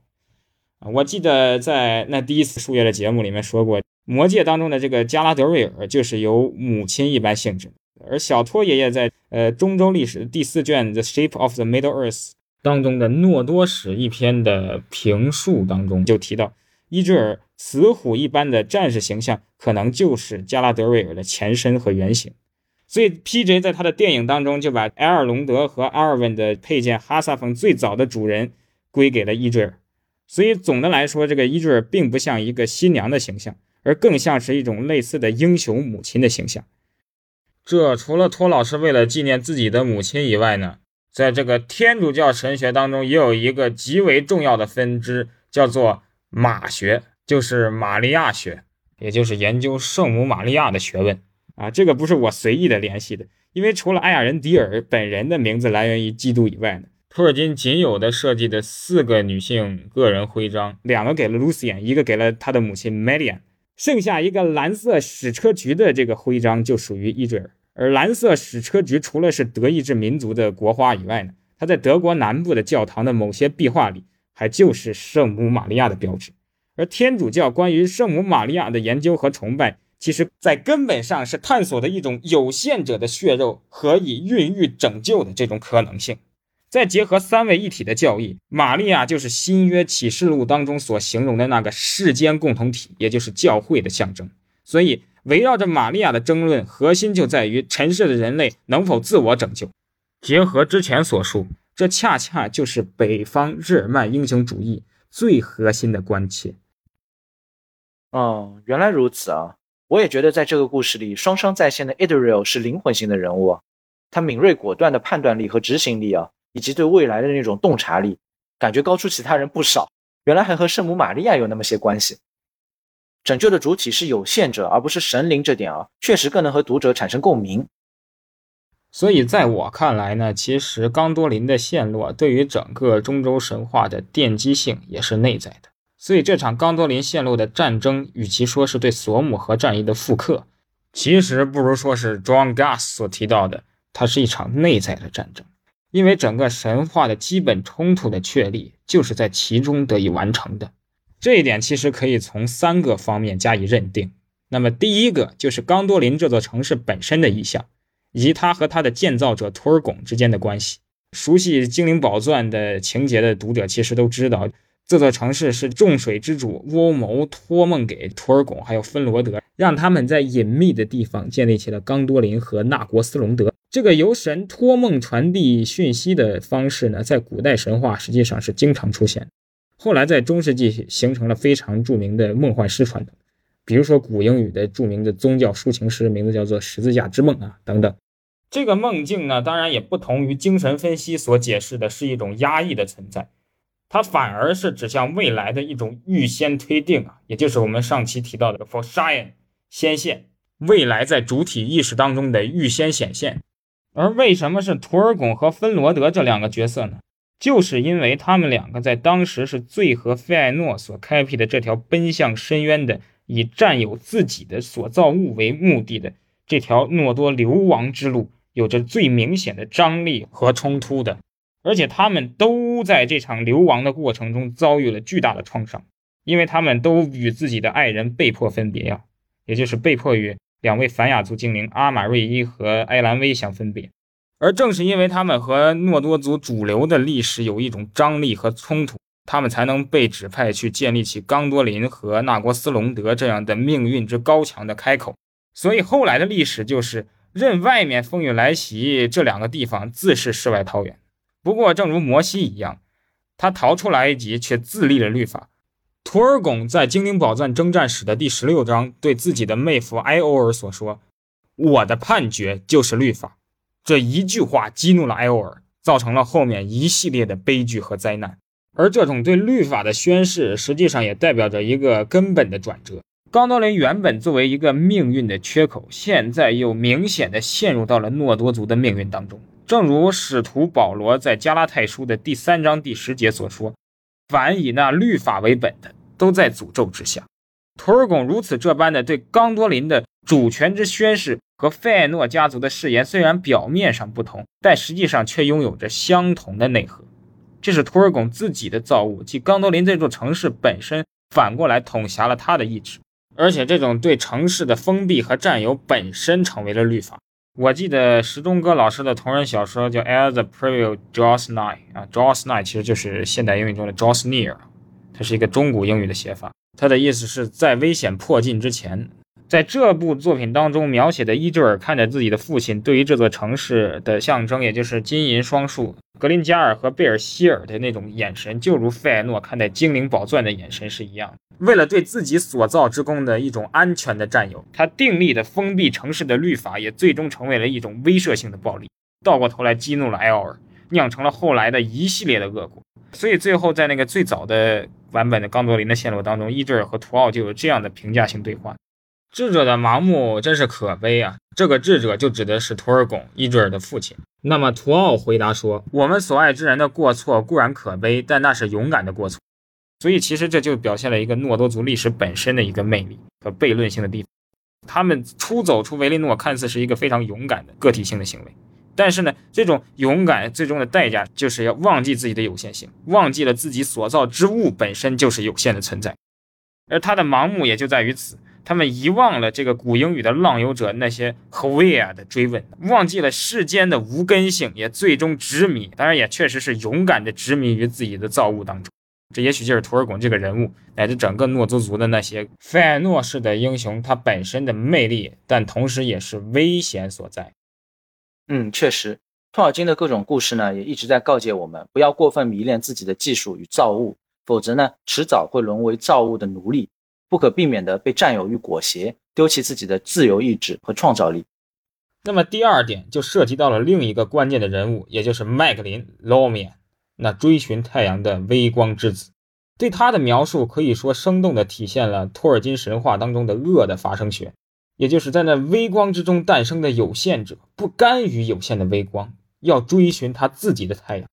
我记得在那第一次数月的节目里面说过，魔戒当中的这个加拉德瑞尔就是由母亲一般性质，而小托爷爷在呃中州历史第四卷《The Shape of the Middle Earth》当中的诺多史一篇的评述当中就提到。伊坠尔雌虎一般的战士形象，可能就是加拉德瑞尔的前身和原型。所以，P.J. 在他的电影当中就把埃尔隆德和阿尔文的佩剑哈萨冯最早的主人归给了伊坠尔。所以，总的来说，这个伊坠尔并不像一个新娘的形象，而更像是一种类似的英雄母亲的形象。这除了托老师为了纪念自己的母亲以外呢，在这个天主教神学当中，也有一个极为重要的分支，叫做。马学就是玛利亚学，也就是研究圣母玛利亚的学问啊。这个不是我随意的联系的，因为除了艾亚人迪尔本人的名字来源于基督以外呢，托尔金仅有的设计的四个女性个人徽章，两个给了 Lucian，一个给了他的母亲 Marian，剩下一个蓝色矢车菊的这个徽章就属于伊坠尔。而蓝色矢车菊除了是德意志民族的国花以外呢，它在德国南部的教堂的某些壁画里。还就是圣母玛利亚的标志，而天主教关于圣母玛利亚的研究和崇拜，其实在根本上是探索的一种有限者的血肉和以孕育拯救的这种可能性。再结合三位一体的教义，玛利亚就是新约启示录当中所形容的那个世间共同体，也就是教会的象征。所以，围绕着玛利亚的争论核心就在于尘世的人类能否自我拯救。结合之前所述。这恰恰就是北方日耳曼英雄主义最核心的关切。哦，原来如此啊！我也觉得在这个故事里，双双在线的 Idril 是灵魂型的人物，他敏锐果断的判断力和执行力啊，以及对未来的那种洞察力，感觉高出其他人不少。原来还和圣母玛利亚有那么些关系。拯救的主体是有限者，而不是神灵，这点啊，确实更能和读者产生共鸣。所以，在我看来呢，其实冈多林的陷落对于整个中州神话的奠基性也是内在的。所以，这场冈多林陷落的战争，与其说是对索姆河战役的复刻，其实不如说是 John Gas 所提到的，它是一场内在的战争。因为整个神话的基本冲突的确立，就是在其中得以完成的。这一点其实可以从三个方面加以认定。那么，第一个就是冈多林这座城市本身的意象。以及他和他的建造者图尔贡之间的关系。熟悉《精灵宝钻》的情节的读者其实都知道，这座城市是众水之主乌谋托梦给图尔贡还有芬罗德，让他们在隐秘的地方建立起了冈多林和纳国斯隆德。这个由神托梦传递讯息的方式呢，在古代神话实际上是经常出现。后来在中世纪形成了非常著名的梦幻诗传统。比如说古英语的著名的宗教抒情诗，名字叫做《十字架之梦》啊，等等。这个梦境呢，当然也不同于精神分析所解释的是一种压抑的存在，它反而是指向未来的一种预先推定啊，也就是我们上期提到的 forshine 先现，未来在主体意识当中的预先显现。而为什么是图尔巩和芬罗德这两个角色呢？就是因为他们两个在当时是最和费艾诺所开辟的这条奔向深渊的。以占有自己的所造物为目的的这条诺多流亡之路，有着最明显的张力和冲突的。而且他们都都在这场流亡的过程中遭遇了巨大的创伤，因为他们都与自己的爱人被迫分别呀，也就是被迫与两位凡亚族精灵阿玛瑞伊和埃兰威相分别。而正是因为他们和诺多族主流的历史有一种张力和冲突，他们才能被指派去建立起冈多林和纳国斯隆德这样的命运之高墙的开口。所以后来的历史就是任外面风雨来袭，这两个地方自是世外桃源。不过，正如摩西一样，他逃出了埃及，却自立了律法。图尔巩在精灵宝钻征战史的第十六章对自己的妹夫埃欧尔所说：“我的判决就是律法。”这一句话激怒了埃欧尔，造成了后面一系列的悲剧和灾难。而这种对律法的宣誓，实际上也代表着一个根本的转折。冈多林原本作为一个命运的缺口，现在又明显的陷入到了诺多族的命运当中。正如使徒保罗在加拉太书的第三章第十节所说：“凡以那律法为本的，都在诅咒之下。”图尔贡如此这般的对冈多林的主权之宣誓和费艾诺家族的誓言，虽然表面上不同，但实际上却拥有着相同的内核。这是图尔贡自己的造物，即冈多林这座城市本身反过来统辖了他的意志，而且这种对城市的封闭和占有本身成为了律法。我记得石钟哥老师的同人小说叫《As the Preview Draws Nigh》啊，Draws Nigh 其实就是现代英语中的 Draws Near，它是一个中古英语的写法，它的意思是在危险迫近之前。在这部作品当中描写的伊芝尔看着自己的父亲对于这座城市的象征，也就是金银双树格林加尔和贝尔希尔的那种眼神，就如费艾诺看待精灵宝钻的眼神是一样。为了对自己所造之功的一种安全的占有，他订立的封闭城市的律法也最终成为了一种威慑性的暴力，倒过头来激怒了埃奥尔，酿成了后来的一系列的恶果。所以最后在那个最早的版本的冈多林的线路当中，伊芝尔和图奥就有这样的评价性对话。智者的盲目真是可悲啊！这个智者就指的是图尔贡伊芝尔的父亲。那么图奥回答说：“我们所爱之人的过错固然可悲，但那是勇敢的过错。”所以其实这就表现了一个诺多族历史本身的一个魅力和悖论性的地方。他们出走出维利诺看似是一个非常勇敢的个体性的行为，但是呢，这种勇敢最终的代价就是要忘记自己的有限性，忘记了自己所造之物本身就是有限的存在，而他的盲目也就在于此。他们遗忘了这个古英语的浪游者那些 where 的追问，忘记了世间的无根性，也最终执迷，当然也确实是勇敢的执迷于自己的造物当中。这也许就是图尔贡这个人物，乃至整个诺族族的那些费艾诺式的英雄，他本身的魅力，但同时也是危险所在。嗯，确实，托尔金的各种故事呢，也一直在告诫我们，不要过分迷恋自己的技术与造物，否则呢，迟早会沦为造物的奴隶。不可避免地被占有与裹挟，丢弃自己的自由意志和创造力。那么第二点就涉及到了另一个关键的人物，也就是麦克林·劳米，那追寻太阳的微光之子。对他的描述可以说生动地体现了托尔金神话当中的恶的发生学，也就是在那微光之中诞生的有限者，不甘于有限的微光，要追寻他自己的太阳。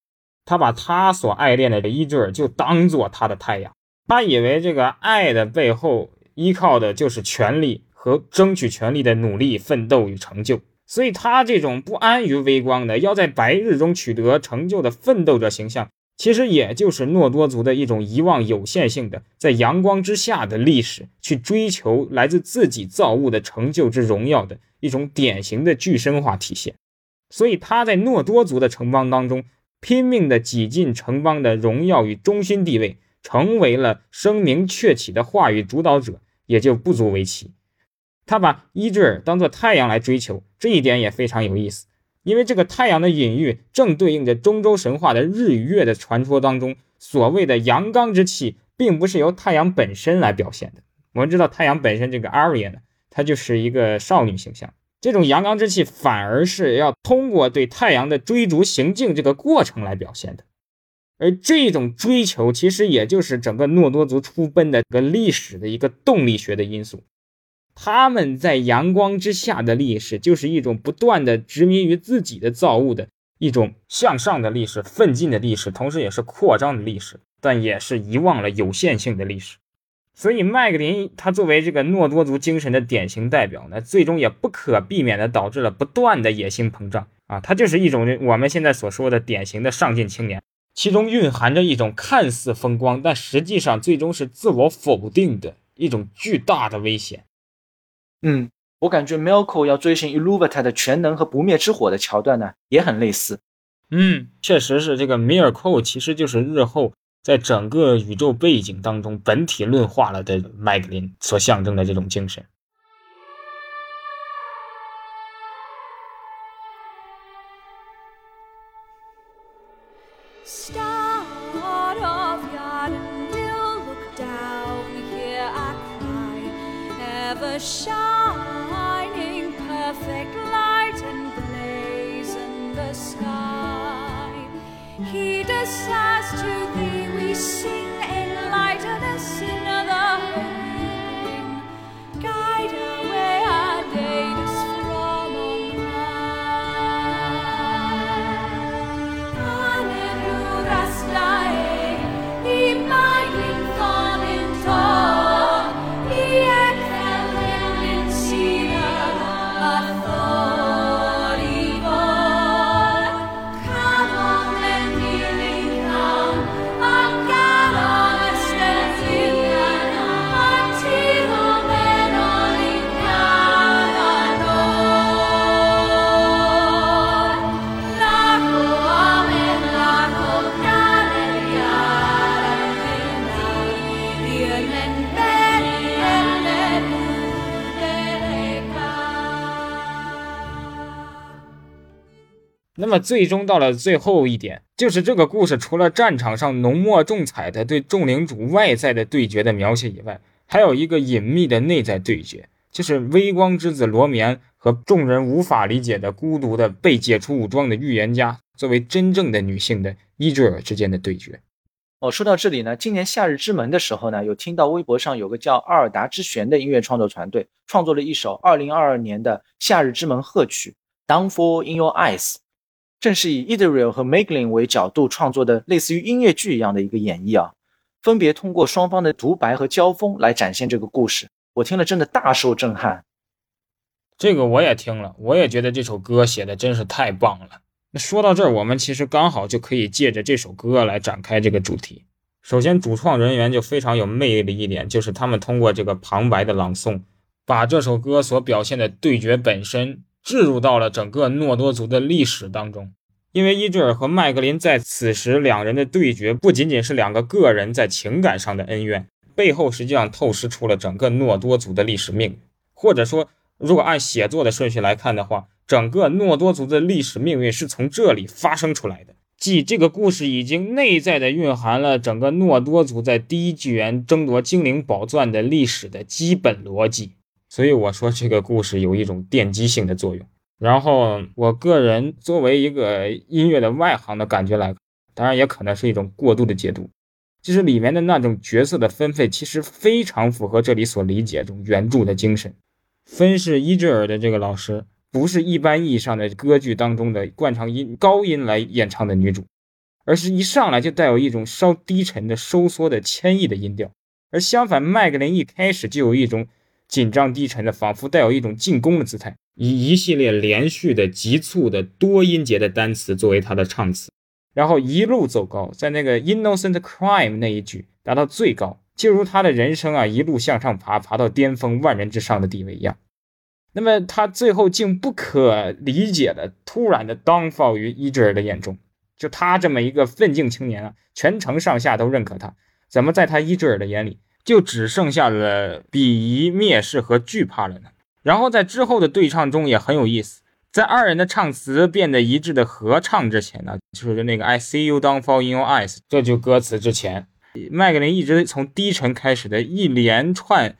他把他所爱恋的伊芝尔就当做他的太阳。他以为这个爱的背后依靠的就是权力和争取权力的努力、奋斗与成就，所以他这种不安于微光的，要在白日中取得成就的奋斗者形象，其实也就是诺多族的一种遗忘有限性的，在阳光之下的历史，去追求来自自己造物的成就之荣耀的一种典型的具身化体现。所以他在诺多族的城邦当中拼命的挤进城邦的荣耀与中心地位。成为了声名鹊起的话语主导者，也就不足为奇。他把伊芝尔当做太阳来追求，这一点也非常有意思。因为这个太阳的隐喻，正对应着中州神话的日与月的传说当中所谓的阳刚之气，并不是由太阳本身来表现的。我们知道，太阳本身这个 Arya 呢，它就是一个少女形象，这种阳刚之气反而是要通过对太阳的追逐行径这个过程来表现的。而这种追求，其实也就是整个诺多族出奔的个历史的一个动力学的因素。他们在阳光之下的历史，就是一种不断的执迷于自己的造物的一种向上的历史、奋进的历史，同时也是扩张的历史，但也是遗忘了有限性的历史。所以麦格林他作为这个诺多族精神的典型代表呢，最终也不可避免的导致了不断的野心膨胀啊，他就是一种我们现在所说的典型的上进青年，其中蕴含着一种看似风光，但实际上最终是自我否定的一种巨大的危险。嗯，我感觉 Melko 要追寻 Iluvata 的全能和不灭之火的桥段呢，也很类似。嗯，确实是这个米尔寇，其实就是日后。在整个宇宙背景当中，本体论化了的麦格林所象征的这种精神。shining perfect light and blaze in the sky. He decides to thee we sing in light of the silver. 那么最终到了最后一点，就是这个故事除了战场上浓墨重彩的对众领主外在的对决的描写以外，还有一个隐秘的内在对决，就是微光之子罗棉和众人无法理解的孤独的被解除武装的预言家作为真正的女性的伊坠尔之间的对决。哦，说到这里呢，今年夏日之门的时候呢，有听到微博上有个叫阿尔达之弦的音乐创作团队创作了一首2022年的夏日之门贺曲《Downfall in Your Eyes》。正是以 i d r i l 和 Meglin 为角度创作的，类似于音乐剧一样的一个演绎啊，分别通过双方的独白和交锋来展现这个故事。我听了真的大受震撼。这个我也听了，我也觉得这首歌写的真是太棒了。那说到这儿，我们其实刚好就可以借着这首歌来展开这个主题。首先，主创人员就非常有魅力的一点，就是他们通过这个旁白的朗诵，把这首歌所表现的对决本身。置入到了整个诺多族的历史当中，因为伊坠尔和麦格林在此时两人的对决，不仅仅是两个个人在情感上的恩怨，背后实际上透视出了整个诺多族的历史命运。或者说，如果按写作的顺序来看的话，整个诺多族的历史命运是从这里发生出来的。即这个故事已经内在的蕴含了整个诺多族在第一纪元争夺精灵宝钻的历史的基本逻辑。所以我说这个故事有一种奠基性的作用。然后我个人作为一个音乐的外行的感觉来，当然也可能是一种过度的解读，就是里面的那种角色的分配其实非常符合这里所理解中原著的精神。分饰伊智尔的这个老师，不是一般意义上的歌剧当中的惯常音高音来演唱的女主，而是一上来就带有一种稍低沉的收缩的谦抑的音调。而相反，麦格林一开始就有一种。紧张低沉的，仿佛带有一种进攻的姿态，以一系列连续的、急促的多音节的单词作为他的唱词，然后一路走高，在那个 innocent crime 那一句达到最高，就如他的人生啊一路向上爬，爬到巅峰、万人之上的地位一样。那么他最后竟不可理解的突然的 downfall 于伊智尔的眼中，就他这么一个奋进青年啊，全城上下都认可他，怎么在他伊智尔的眼里？就只剩下了鄙夷、蔑视和惧怕了呢。然后在之后的对唱中也很有意思，在二人的唱词变得一致的合唱之前呢，就是那个 I see you down fall in your eyes 这句歌词之前，麦格林一直从低沉开始的一连串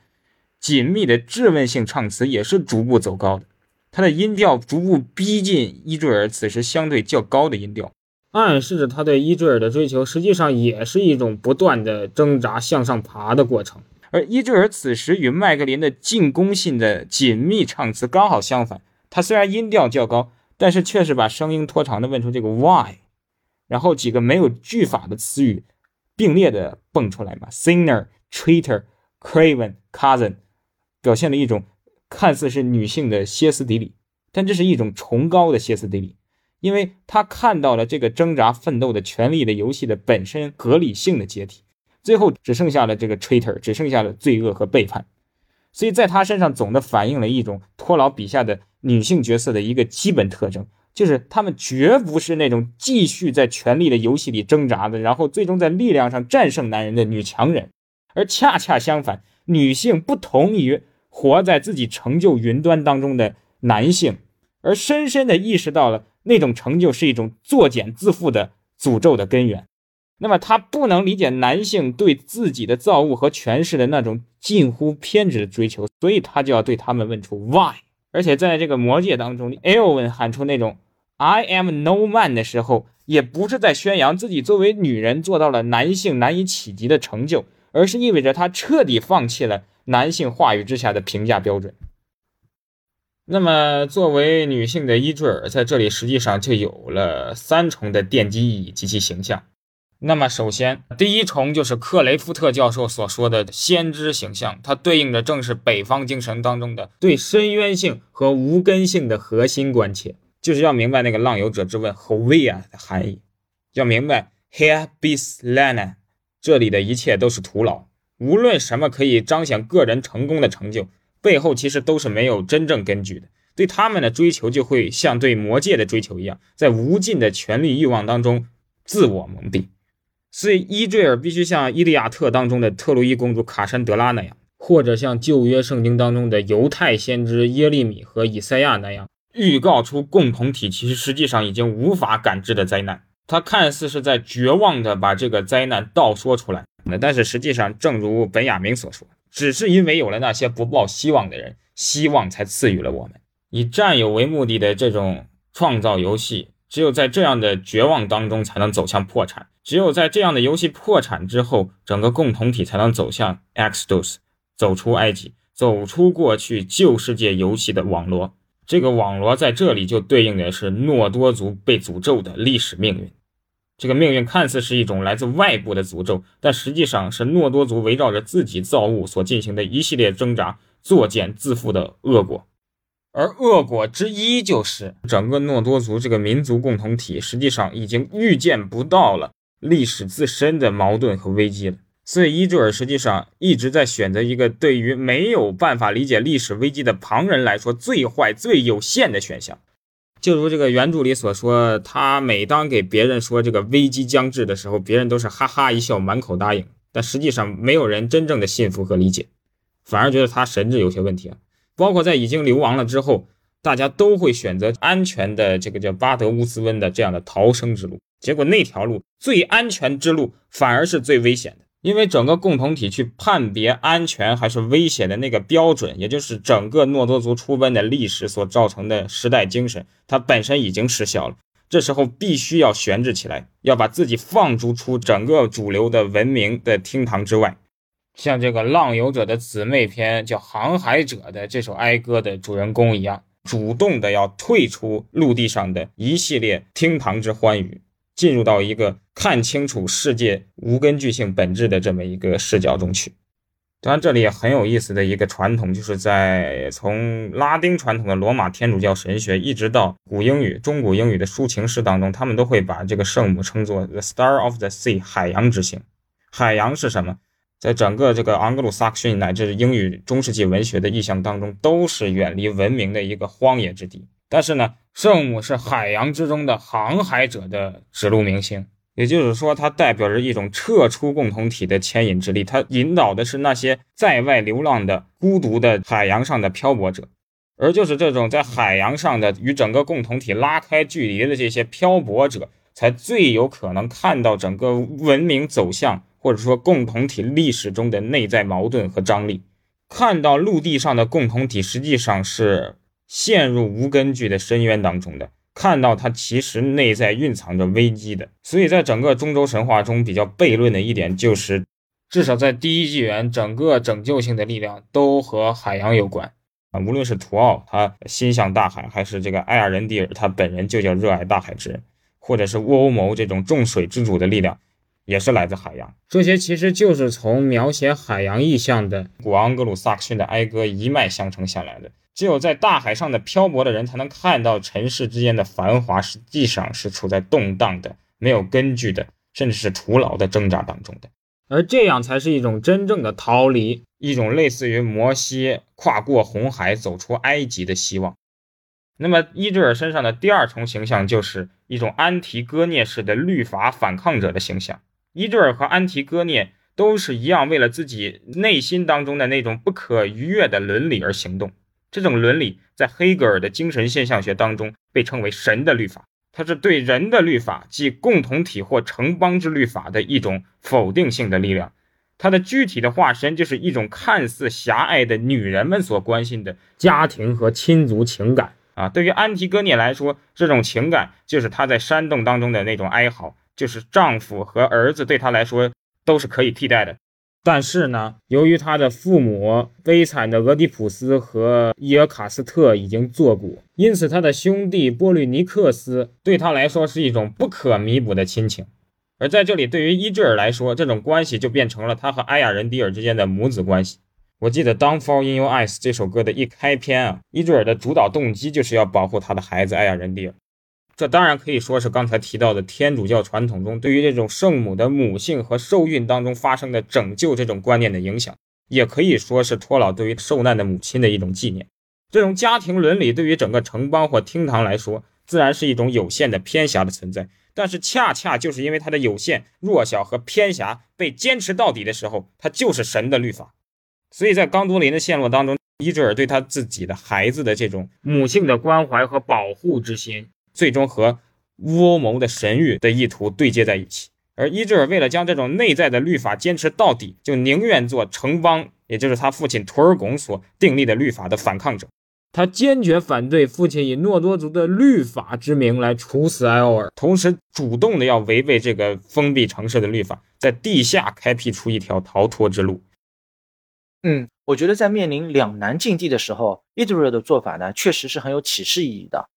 紧密的质问性唱词也是逐步走高的，他的音调逐步逼近伊坠尔此时相对较高的音调。暗示着他对伊坠尔的追求，实际上也是一种不断的挣扎向上爬的过程。而伊坠尔此时与麦格林的进攻性的紧密唱词刚好相反，他虽然音调较高，但是却是把声音拖长的问出这个 why，然后几个没有句法的词语并列的蹦出来嘛，sinner、traitor、Craven Cousin，表现了一种看似是女性的歇斯底里，但这是一种崇高的歇斯底里，因为他看到了这个挣扎奋斗的权力的游戏的本身合理性的解体，最后只剩下了这个 traitor，只剩下了罪恶和背叛，所以在他身上总的反映了一种托老笔下的女性角色的一个基本特征。就是他们绝不是那种继续在权力的游戏里挣扎的，然后最终在力量上战胜男人的女强人，而恰恰相反，女性不同于活在自己成就云端当中的男性，而深深的意识到了那种成就是一种作茧自缚的诅咒的根源。那么他不能理解男性对自己的造物和权势的那种近乎偏执的追求，所以他就要对他们问出 why。而且在这个魔界当中 e l v i n 喊出那种。I am no man 的时候，也不是在宣扬自己作为女人做到了男性难以企及的成就，而是意味着她彻底放弃了男性话语之下的评价标准。那么，作为女性的伊坠尔，在这里实际上就有了三重的奠基意义及其形象。那么，首先，第一重就是克雷夫特教授所说的先知形象，它对应的正是北方精神当中的对深渊性和无根性的核心关切。就是要明白那个浪游者之问 “Hovia” 的含义，要明白 “Here bis lana”，这里的一切都是徒劳。无论什么可以彰显个人成功的成就，背后其实都是没有真正根据的。对他们的追求，就会像对魔界的追求一样，在无尽的权力欲望当中自我蒙蔽。所以，伊坠尔必须像《伊利亚特》当中的特洛伊公主卡珊德拉那样，或者像旧约圣经当中的犹太先知耶利米和以赛亚那样。预告出共同体其实实际上已经无法感知的灾难，他看似是在绝望的把这个灾难道说出来，那但是实际上，正如本雅明所说，只是因为有了那些不抱希望的人，希望才赐予了我们。以占有为目的的这种创造游戏，只有在这样的绝望当中才能走向破产，只有在这样的游戏破产之后，整个共同体才能走向 Exodus，走出埃及，走出过去旧世界游戏的网络。这个网罗在这里就对应的是诺多族被诅咒的历史命运。这个命运看似是一种来自外部的诅咒，但实际上是诺多族围绕着自己造物所进行的一系列挣扎、作茧自缚的恶果。而恶果之一就是整个诺多族这个民族共同体实际上已经预见不到了历史自身的矛盾和危机了。所以伊坠尔实际上一直在选择一个对于没有办法理解历史危机的旁人来说最坏、最有限的选项。就如这个原著里所说，他每当给别人说这个危机将至的时候，别人都是哈哈一笑，满口答应。但实际上，没有人真正的信服和理解，反而觉得他神智有些问题啊。包括在已经流亡了之后，大家都会选择安全的这个叫巴德乌斯温的这样的逃生之路。结果那条路最安全之路，反而是最危险的。因为整个共同体去判别安全还是危险的那个标准，也就是整个诺多族出奔的历史所造成的时代精神，它本身已经失效了。这时候必须要悬置起来，要把自己放逐出整个主流的文明的厅堂之外。像这个浪游者的姊妹篇叫《航海者》的这首哀歌的主人公一样，主动的要退出陆地上的一系列厅堂之欢愉。进入到一个看清楚世界无根据性本质的这么一个视角中去。当然，这里也很有意思的一个传统，就是在从拉丁传统的罗马天主教神学，一直到古英语、中古英语的抒情诗当中，他们都会把这个圣母称作 the star of the sea，海洋之星。海洋是什么？在整个这个盎格鲁撒克逊乃至英语中世纪文学的意象当中，都是远离文明的一个荒野之地。但是呢，圣母是海洋之中的航海者的指路明星，也就是说，它代表着一种撤出共同体的牵引之力。它引导的是那些在外流浪的孤独的海洋上的漂泊者，而就是这种在海洋上的与整个共同体拉开距离的这些漂泊者，才最有可能看到整个文明走向或者说共同体历史中的内在矛盾和张力，看到陆地上的共同体实际上是。陷入无根据的深渊当中的，看到它其实内在蕴藏着危机的。所以在整个中州神话中比较悖论的一点就是，至少在第一纪元，整个拯救性的力量都和海洋有关啊。无论是图奥他心向大海，还是这个艾尔仁迪尔他本人就叫热爱大海之人，或者是沃欧谋这种众水之主的力量，也是来自海洋。这些其实就是从描写海洋意象的古昂格鲁萨克逊的哀歌一脉相承下来的。只有在大海上的漂泊的人，才能看到尘世之间的繁华，实际上是处在动荡的、没有根据的，甚至是徒劳的挣扎当中的。而这样才是一种真正的逃离，一种类似于摩西跨过红海走出埃及的希望。那么伊芝尔身上的第二重形象，就是一种安提戈涅式的律法反抗者的形象。伊芝尔和安提戈涅都是一样，为了自己内心当中的那种不可逾越的伦理而行动。这种伦理在黑格尔的精神现象学当中被称为“神的律法”，它是对人的律法，即共同体或城邦之律法的一种否定性的力量。它的具体的化身就是一种看似狭隘的女人们所关心的家庭和亲族情感啊。对于安提戈涅来说，这种情感就是她在山洞当中的那种哀嚎，就是丈夫和儿子对她来说都是可以替代的。但是呢，由于他的父母悲惨的俄狄浦斯和伊尔卡斯特已经作古，因此他的兄弟波吕尼克斯对他来说是一种不可弥补的亲情。而在这里，对于伊芝尔来说，这种关系就变成了他和埃亚人迪尔之间的母子关系。我记得《Downfall in Your Eyes》这首歌的一开篇啊，伊芝尔的主导动机就是要保护他的孩子埃亚人迪尔。这当然可以说是刚才提到的天主教传统中对于这种圣母的母性和受孕当中发生的拯救这种观念的影响，也可以说是托老对于受难的母亲的一种纪念。这种家庭伦理对于整个城邦或厅堂来说，自然是一种有限的偏狭的存在。但是恰恰就是因为它的有限、弱小和偏狭被坚持到底的时候，它就是神的律法。所以在冈多林的陷落当中，伊泽尔对他自己的孩子的这种母性的关怀和保护之心。最终和乌欧谋的神域的意图对接在一起，而伊芝尔为了将这种内在的律法坚持到底，就宁愿做城邦，也就是他父亲图尔贡所订立的律法的反抗者。他坚决反对父亲以诺多族的律法之名来处死埃欧尔，同时主动的要违背这个封闭城市的律法，在地下开辟出一条逃脱之路。嗯，我觉得在面临两难境地的时候，伊德尔的做法呢，确实是很有启示意义的。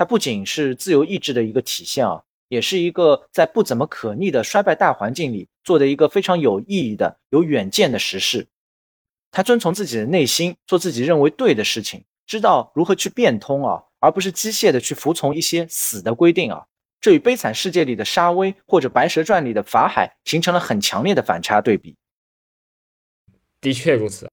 它不仅是自由意志的一个体现啊，也是一个在不怎么可逆的衰败大环境里做的一个非常有意义的、有远见的实事。他遵从自己的内心，做自己认为对的事情，知道如何去变通啊，而不是机械的去服从一些死的规定啊。这与《悲惨世界》里的沙威或者《白蛇传》里的法海形成了很强烈的反差对比。的确如此。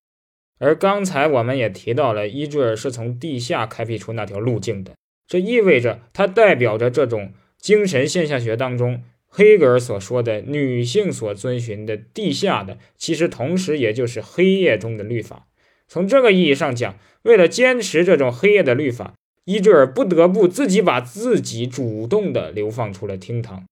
而刚才我们也提到了，伊坠尔是从地下开辟出那条路径的。这意味着，它代表着这种精神现象学当中黑格尔所说的女性所遵循的地下的，其实同时也就是黑夜中的律法。从这个意义上讲，为了坚持这种黑夜的律法，伊坠尔不得不自己把自己主动的流放出了厅堂，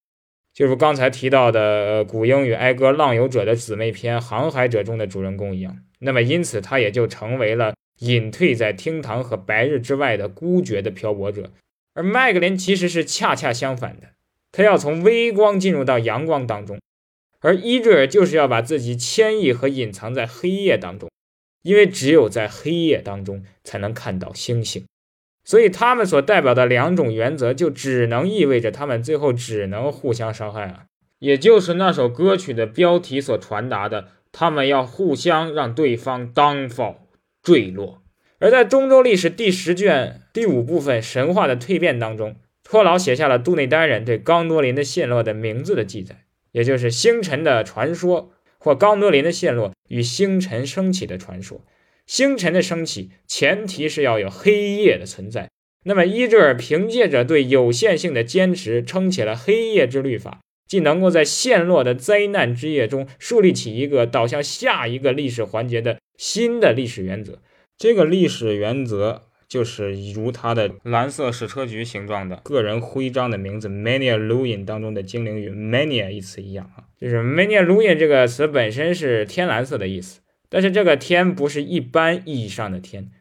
就如刚才提到的古英与哀歌浪游者的姊妹篇《航海者》中的主人公一样。那么，因此他也就成为了。隐退在厅堂和白日之外的孤绝的漂泊者，而麦格林其实是恰恰相反的，他要从微光进入到阳光当中，而伊坠尔就是要把自己迁移和隐藏在黑夜当中，因为只有在黑夜当中才能看到星星，所以他们所代表的两种原则就只能意味着他们最后只能互相伤害啊，也就是那首歌曲的标题所传达的，他们要互相让对方 downfall。坠落，而在中州历史第十卷第五部分神话的蜕变当中，托劳写下了杜内丹人对冈多林的陷落的名字的记载，也就是星辰的传说或冈多林的陷落与星辰升起的传说。星辰的升起前提是要有黑夜的存在，那么伊芝尔凭借着对有限性的坚持，撑起了黑夜之律法，既能够在陷落的灾难之夜中树立起一个导向下一个历史环节的。新的历史原则，这个历史原则就是如它的蓝色矢车菊形状的个人徽章的名字 Mania Luin 当中的精灵语 Mania 一词一样啊，就是 Mania Luin 这个词本身是天蓝色的意思，但是这个天不是一般意义上的天，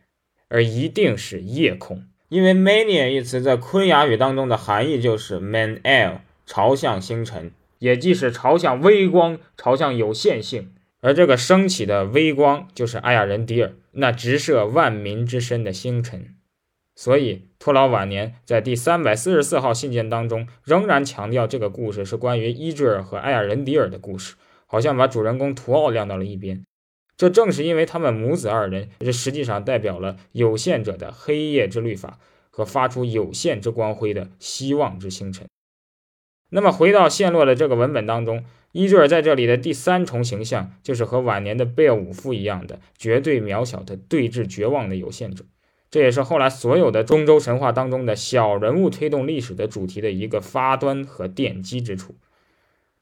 而一定是夜空，因为 Mania 一词在昆雅语当中的含义就是 Man El 朝向星辰，也即是朝向微光，朝向有限性。而这个升起的微光，就是艾亚人迪尔那直射万民之身的星辰。所以托老晚年在第三百四十四号信件当中，仍然强调这个故事是关于伊芝尔和艾尔仁迪尔的故事，好像把主人公图奥晾到了一边。这正是因为他们母子二人，这实际上代表了有限者的黑夜之律法和发出有限之光辉的希望之星辰。那么回到陷落的这个文本当中，伊芝尔在这里的第三重形象，就是和晚年的贝尔武夫一样的绝对渺小的对峙绝望的有限者。这也是后来所有的中州神话当中的小人物推动历史的主题的一个发端和奠基之处。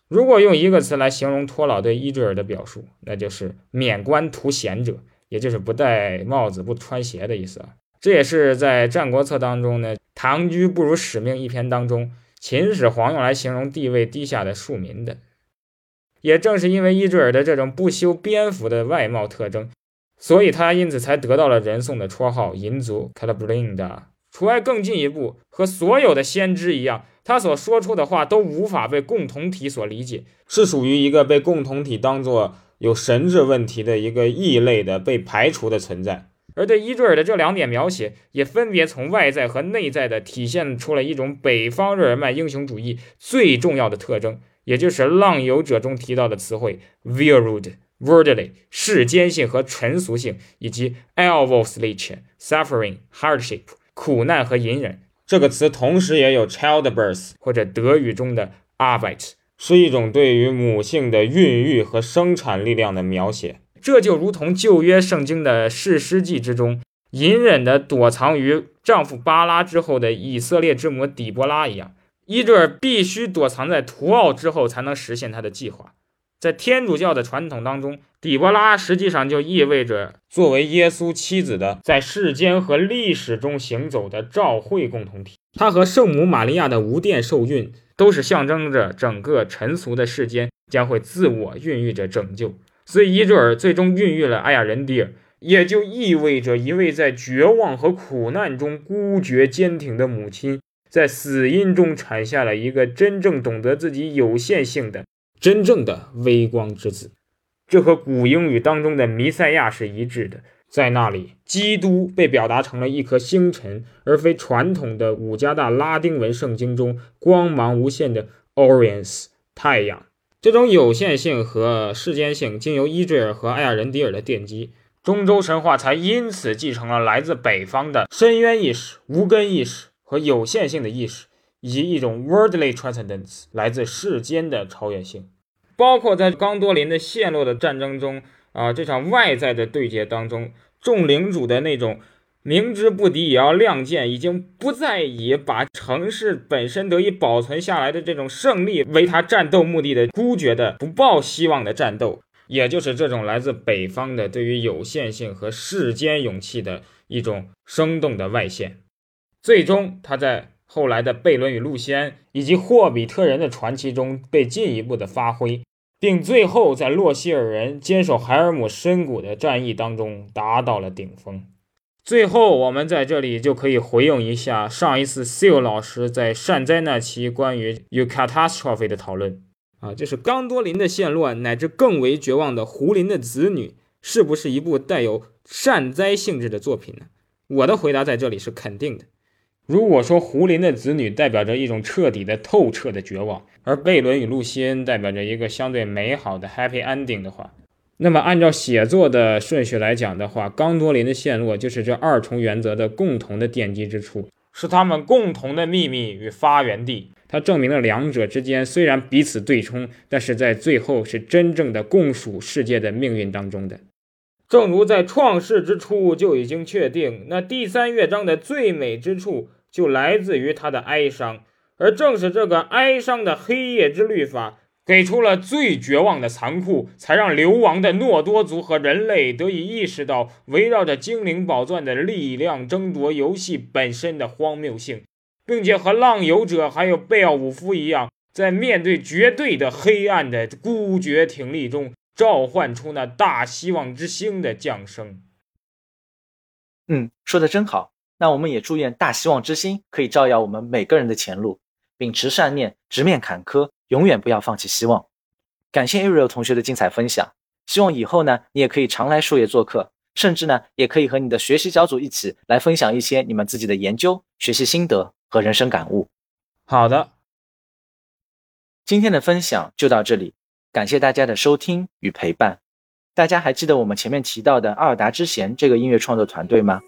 如果用一个词来形容托老对伊芝尔的表述，那就是免冠图贤者，也就是不戴帽子不穿鞋的意思啊。这也是在《战国策》当中呢，《唐居不如使命》一篇当中，秦始皇用来形容地位低下的庶民的。也正是因为伊芝尔的这种不修边幅的外貌特征，所以他因此才得到了人送的绰号“银族 ”（Calabrinda）。除外更进一步，和所有的先知一样。他所说出的话都无法被共同体所理解，是属于一个被共同体当作有神智问题的一个异类的被排除的存在。而对伊坠尔的这两点描写，也分别从外在和内在的体现出了一种北方日耳曼英雄主义最重要的特征，也就是《浪游者》中提到的词汇 “virud”、“worldly”、世间性和尘俗性，以及 “elvoslich”、“suffering”、“hardship”、苦难和隐忍。这个词同时也有 childbirth 或者德语中的 Arbeit，是一种对于母性的孕育和生产力量的描写。这就如同旧约圣经的士师记之中，隐忍的躲藏于丈夫巴拉之后的以色列之母底波拉一样，伊德尔必须躲藏在图奥之后才能实现他的计划。在天主教的传统当中，底波拉实际上就意味着作为耶稣妻子的，在世间和历史中行走的召会共同体。她和圣母玛利亚的无殿受孕，都是象征着整个尘俗的世间将会自我孕育着拯救。所以伊卓尔最终孕育了艾亚人迪尔，也就意味着一位在绝望和苦难中孤绝坚挺的母亲，在死因中产下了一个真正懂得自己有限性的。真正的微光之子，这和古英语当中的弥赛亚是一致的。在那里，基督被表达成了一颗星辰，而非传统的五加大拉丁文圣经中光芒无限的 Oriens 太阳。这种有限性和世间性，经由伊坠尔和艾亚人迪尔的奠基，中州神话才因此继承了来自北方的深渊意识、无根意识和有限性的意识。以及一种 worldly transcendence 来自世间的超越性，包括在刚多林的陷落的战争中啊，这场外在的对决当中，众领主的那种明知不敌也要亮剑，已经不再以把城市本身得以保存下来的这种胜利为他战斗目的的孤绝的不抱希望的战斗，也就是这种来自北方的对于有限性和世间勇气的一种生动的外现，最终他在。后来的贝伦与路仙以及霍比特人的传奇中被进一步的发挥，并最后在洛希尔人坚守海尔姆深谷的战役当中达到了顶峰。最后，我们在这里就可以回应一下上一次 Seal 老师在善哉那期关于 U Catastrophe 的讨论啊，就是刚多林的陷落乃至更为绝望的胡林的子女，是不是一部带有善哉性质的作品呢？我的回答在这里是肯定的。如果说胡林的子女代表着一种彻底的、透彻的绝望，而贝伦与露西恩代表着一个相对美好的 happy ending 的话，那么按照写作的顺序来讲的话，冈多林的陷落就是这二重原则的共同的奠基之处，是他们共同的秘密与发源地。它证明了两者之间虽然彼此对冲，但是在最后是真正的共属世界的命运当中的。正如在创世之初就已经确定，那第三乐章的最美之处就来自于他的哀伤，而正是这个哀伤的黑夜之律法，给出了最绝望的残酷，才让流亡的诺多族和人类得以意识到围绕着精灵宝钻的力量争夺游戏本身的荒谬性，并且和浪游者还有贝奥武夫一样，在面对绝对的黑暗的孤绝挺立中。召唤出那大希望之星的降生。嗯，说的真好。那我们也祝愿大希望之星可以照耀我们每个人的前路，秉持善念，直面坎坷，永远不要放弃希望。感谢 Ariel 同学的精彩分享。希望以后呢，你也可以常来树叶做客，甚至呢，也可以和你的学习小组一起来分享一些你们自己的研究、学习心得和人生感悟。好的，今天的分享就到这里，感谢大家的收听与陪伴。大家还记得我们前面提到的阿尔达之弦这个音乐创作团队吗？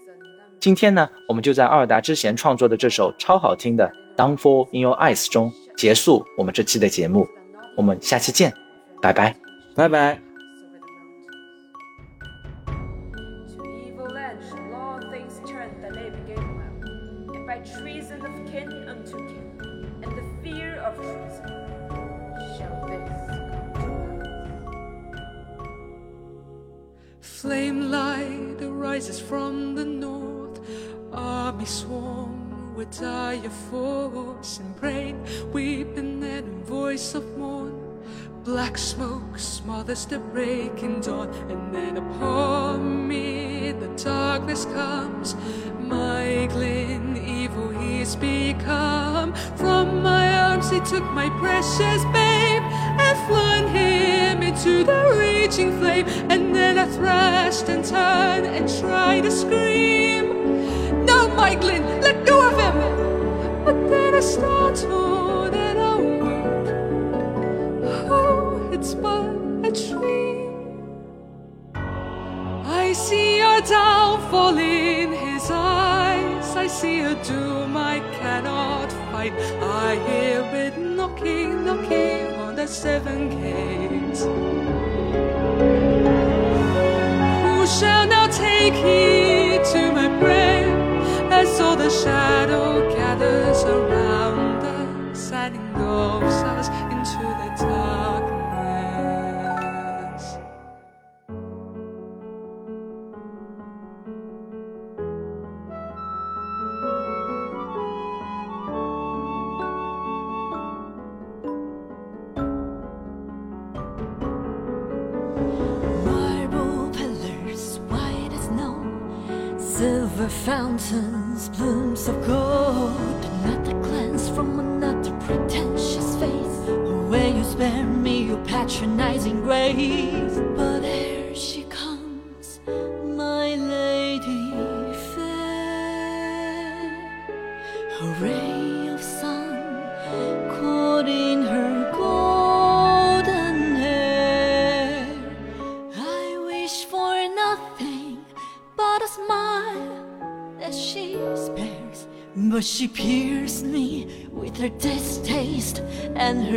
今天呢，我们就在阿尔达之弦创作的这首超好听的《Downfall in Your Eyes》中结束我们这期的节目。我们下期见，拜拜。拜拜。To evil edge, law things turn that they begin well. And by treason of kin unto kin, and the fear of treason, shall this come to pass. Flame light arises from the north. Army swarm with dire force and brain, weeping and a voice of morn. Black smoke smothers the breaking dawn, and then upon me the darkness comes. My glint evil he's become. From my arms he took my precious babe and flung him into the raging flame. And then I thrashed and turned and tried to scream. Glint, let go of him! But then I startled and I woke. Oh, it's but a dream. I see your downfall in his eyes. I see a doom I cannot fight. I hear it knocking, knocking on the seven gates. Who shall now take heed to my prayer the shadow gathers around us and engulfs us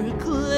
her clothes.